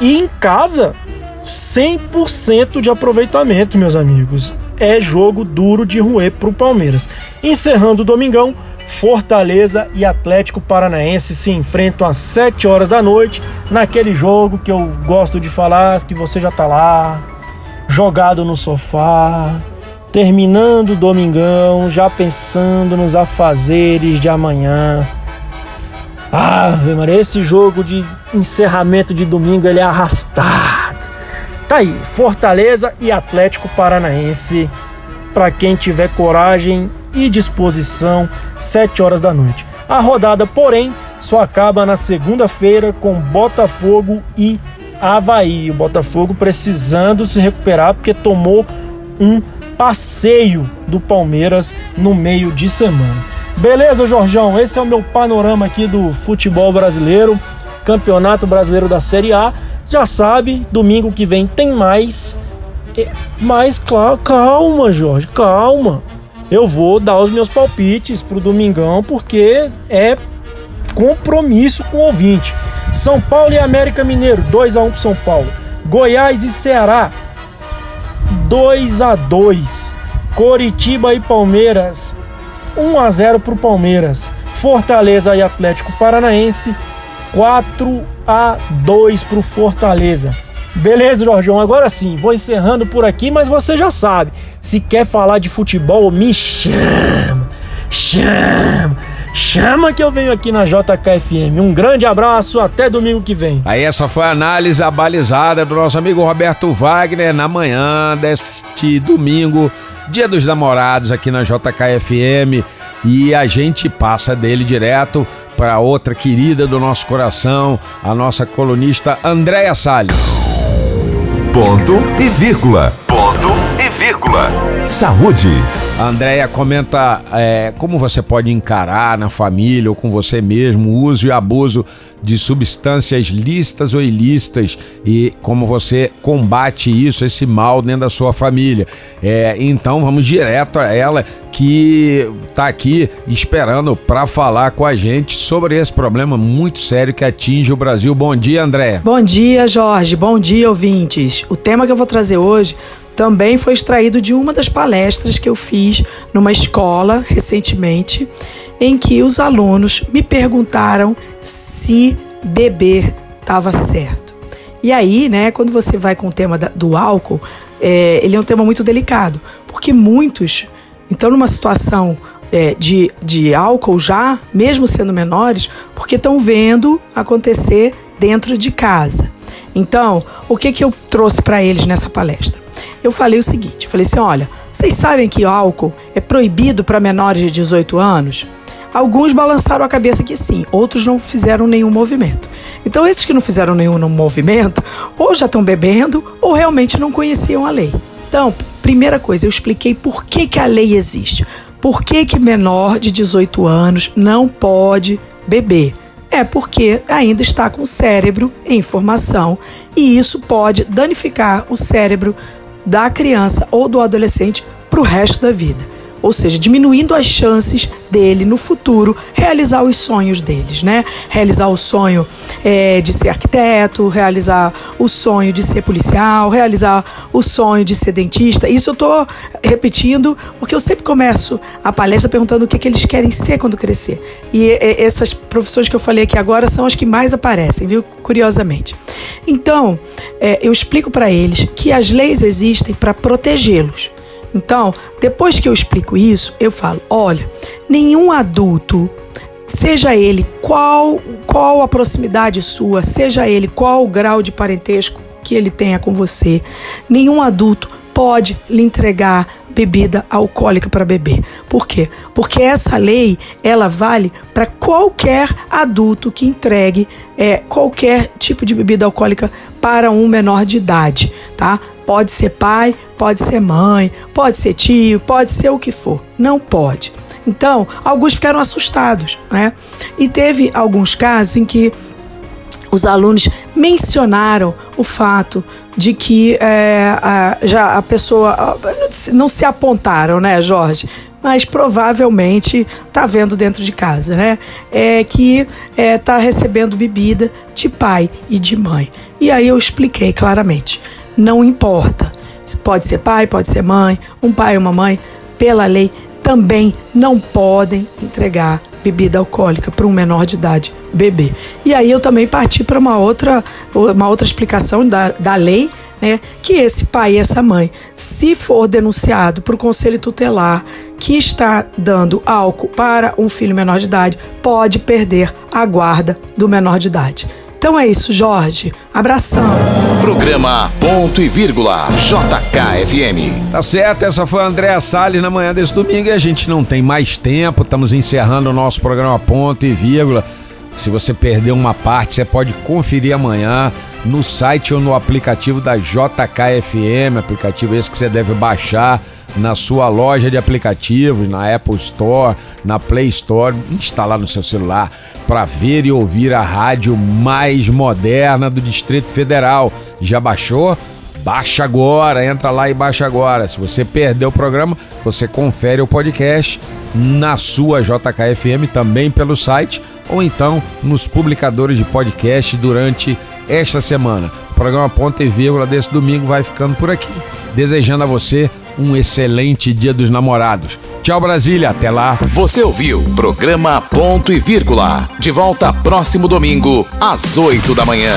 e em casa, 100% de aproveitamento, meus amigos. É jogo duro de roer para o Palmeiras. Encerrando o domingão, Fortaleza e Atlético Paranaense se enfrentam às 7 horas da noite, naquele jogo que eu gosto de falar, que você já tá lá, jogado no sofá, terminando o domingão, já pensando nos afazeres de amanhã. Ave Maria, esse jogo de encerramento de domingo ele é arrastado. Tá aí, Fortaleza e Atlético Paranaense. Para quem tiver coragem e disposição, 7 horas da noite. A rodada, porém, só acaba na segunda-feira com Botafogo e Havaí. O Botafogo precisando se recuperar porque tomou um passeio do Palmeiras no meio de semana. Beleza, Jorjão? Esse é o meu panorama aqui do futebol brasileiro, Campeonato Brasileiro da Série A. Já sabe, domingo que vem tem mais. Mas claro, calma, Jorge, calma eu vou dar os meus palpites pro domingão, porque é compromisso com o ouvinte. São Paulo e América Mineiro, 2 a 1 pro São Paulo. Goiás e Ceará, 2 a 2. Coritiba e Palmeiras, 1 a 0 pro Palmeiras. Fortaleza e Atlético Paranaense, 4 a 2 pro Fortaleza. Beleza, Jorgeão? Agora sim, vou encerrando por aqui, mas você já sabe. Se quer falar de futebol, me chama. Chama. Chama que eu venho aqui na JKFM. Um grande abraço, até domingo que vem. Aí essa foi a análise abalizada do nosso amigo Roberto Wagner na manhã deste domingo, Dia dos Namorados aqui na JKFM. E a gente passa dele direto para outra querida do nosso coração, a nossa colunista Andréia Salles. Ponto e vírgula. Ponto e vírgula. Saúde. A Andréia comenta é, como você pode encarar na família ou com você mesmo o uso e abuso de substâncias lícitas ou ilícitas e como você combate isso, esse mal dentro da sua família. É, então vamos direto a ela que está aqui esperando para falar com a gente sobre esse problema muito sério que atinge o Brasil. Bom dia, Andréia. Bom dia, Jorge. Bom dia, ouvintes. O tema que eu vou trazer hoje também foi extraído de uma das palestras que eu fiz numa escola recentemente, em que os alunos me perguntaram se beber estava certo. E aí, né, quando você vai com o tema do álcool, é, ele é um tema muito delicado, porque muitos, então, numa situação é, de, de álcool já, mesmo sendo menores, porque estão vendo acontecer dentro de casa. Então, o que, que eu trouxe para eles nessa palestra? Eu falei o seguinte: falei assim, olha, vocês sabem que álcool é proibido para menores de 18 anos? Alguns balançaram a cabeça que sim, outros não fizeram nenhum movimento. Então, esses que não fizeram nenhum movimento, ou já estão bebendo, ou realmente não conheciam a lei. Então, primeira coisa, eu expliquei por que, que a lei existe. Por que, que menor de 18 anos não pode beber? É porque ainda está com o cérebro em formação e isso pode danificar o cérebro da criança ou do adolescente para o resto da vida ou seja, diminuindo as chances dele no futuro realizar os sonhos deles, né? Realizar o sonho é, de ser arquiteto, realizar o sonho de ser policial, realizar o sonho de ser dentista. Isso eu tô repetindo porque eu sempre começo a palestra perguntando o que, que eles querem ser quando crescer. E, e essas profissões que eu falei aqui agora são as que mais aparecem, viu? Curiosamente. Então, é, eu explico para eles que as leis existem para protegê-los. Então, depois que eu explico isso, eu falo: olha, nenhum adulto, seja ele qual, qual a proximidade sua, seja ele qual o grau de parentesco que ele tenha com você, nenhum adulto pode lhe entregar bebida alcoólica para beber. Por quê? Porque essa lei ela vale para qualquer adulto que entregue é, qualquer tipo de bebida alcoólica para um menor de idade, tá? Pode ser pai, pode ser mãe, pode ser tio, pode ser o que for. Não pode. Então, alguns ficaram assustados, né? E teve alguns casos em que os alunos mencionaram o fato de que é, a, já a pessoa não se apontaram, né, Jorge? Mas provavelmente tá vendo dentro de casa, né? É que é, tá recebendo bebida de pai e de mãe. E aí eu expliquei claramente não importa. Pode ser pai, pode ser mãe, um pai ou uma mãe, pela lei, também não podem entregar bebida alcoólica para um menor de idade beber. E aí eu também parti para uma outra, uma outra explicação da, da lei, né? Que esse pai e essa mãe, se for denunciado para o conselho tutelar que está dando álcool para um filho menor de idade, pode perder a guarda do menor de idade. Então é isso, Jorge. Abração. Programa Ponto e Vírgula JKFM. Tá certo, essa foi a Andréa Salles na manhã desse domingo e a gente não tem mais tempo, estamos encerrando o nosso programa Ponto e Vírgula. Se você perdeu uma parte, você pode conferir amanhã no site ou no aplicativo da JKFM, aplicativo esse que você deve baixar na sua loja de aplicativos, na Apple Store, na Play Store, instalar no seu celular para ver e ouvir a rádio mais moderna do Distrito Federal. Já baixou? Baixa agora, entra lá e baixa agora. Se você perdeu o programa, você confere o podcast na sua JKFM também pelo site ou então nos publicadores de podcast durante esta semana. O programa Ponto e Vírgula desse domingo vai ficando por aqui. Desejando a você um excelente Dia dos Namorados. Tchau, Brasília. Até lá. Você ouviu programa Ponto e Vírgula. De volta próximo domingo, às 8 da manhã.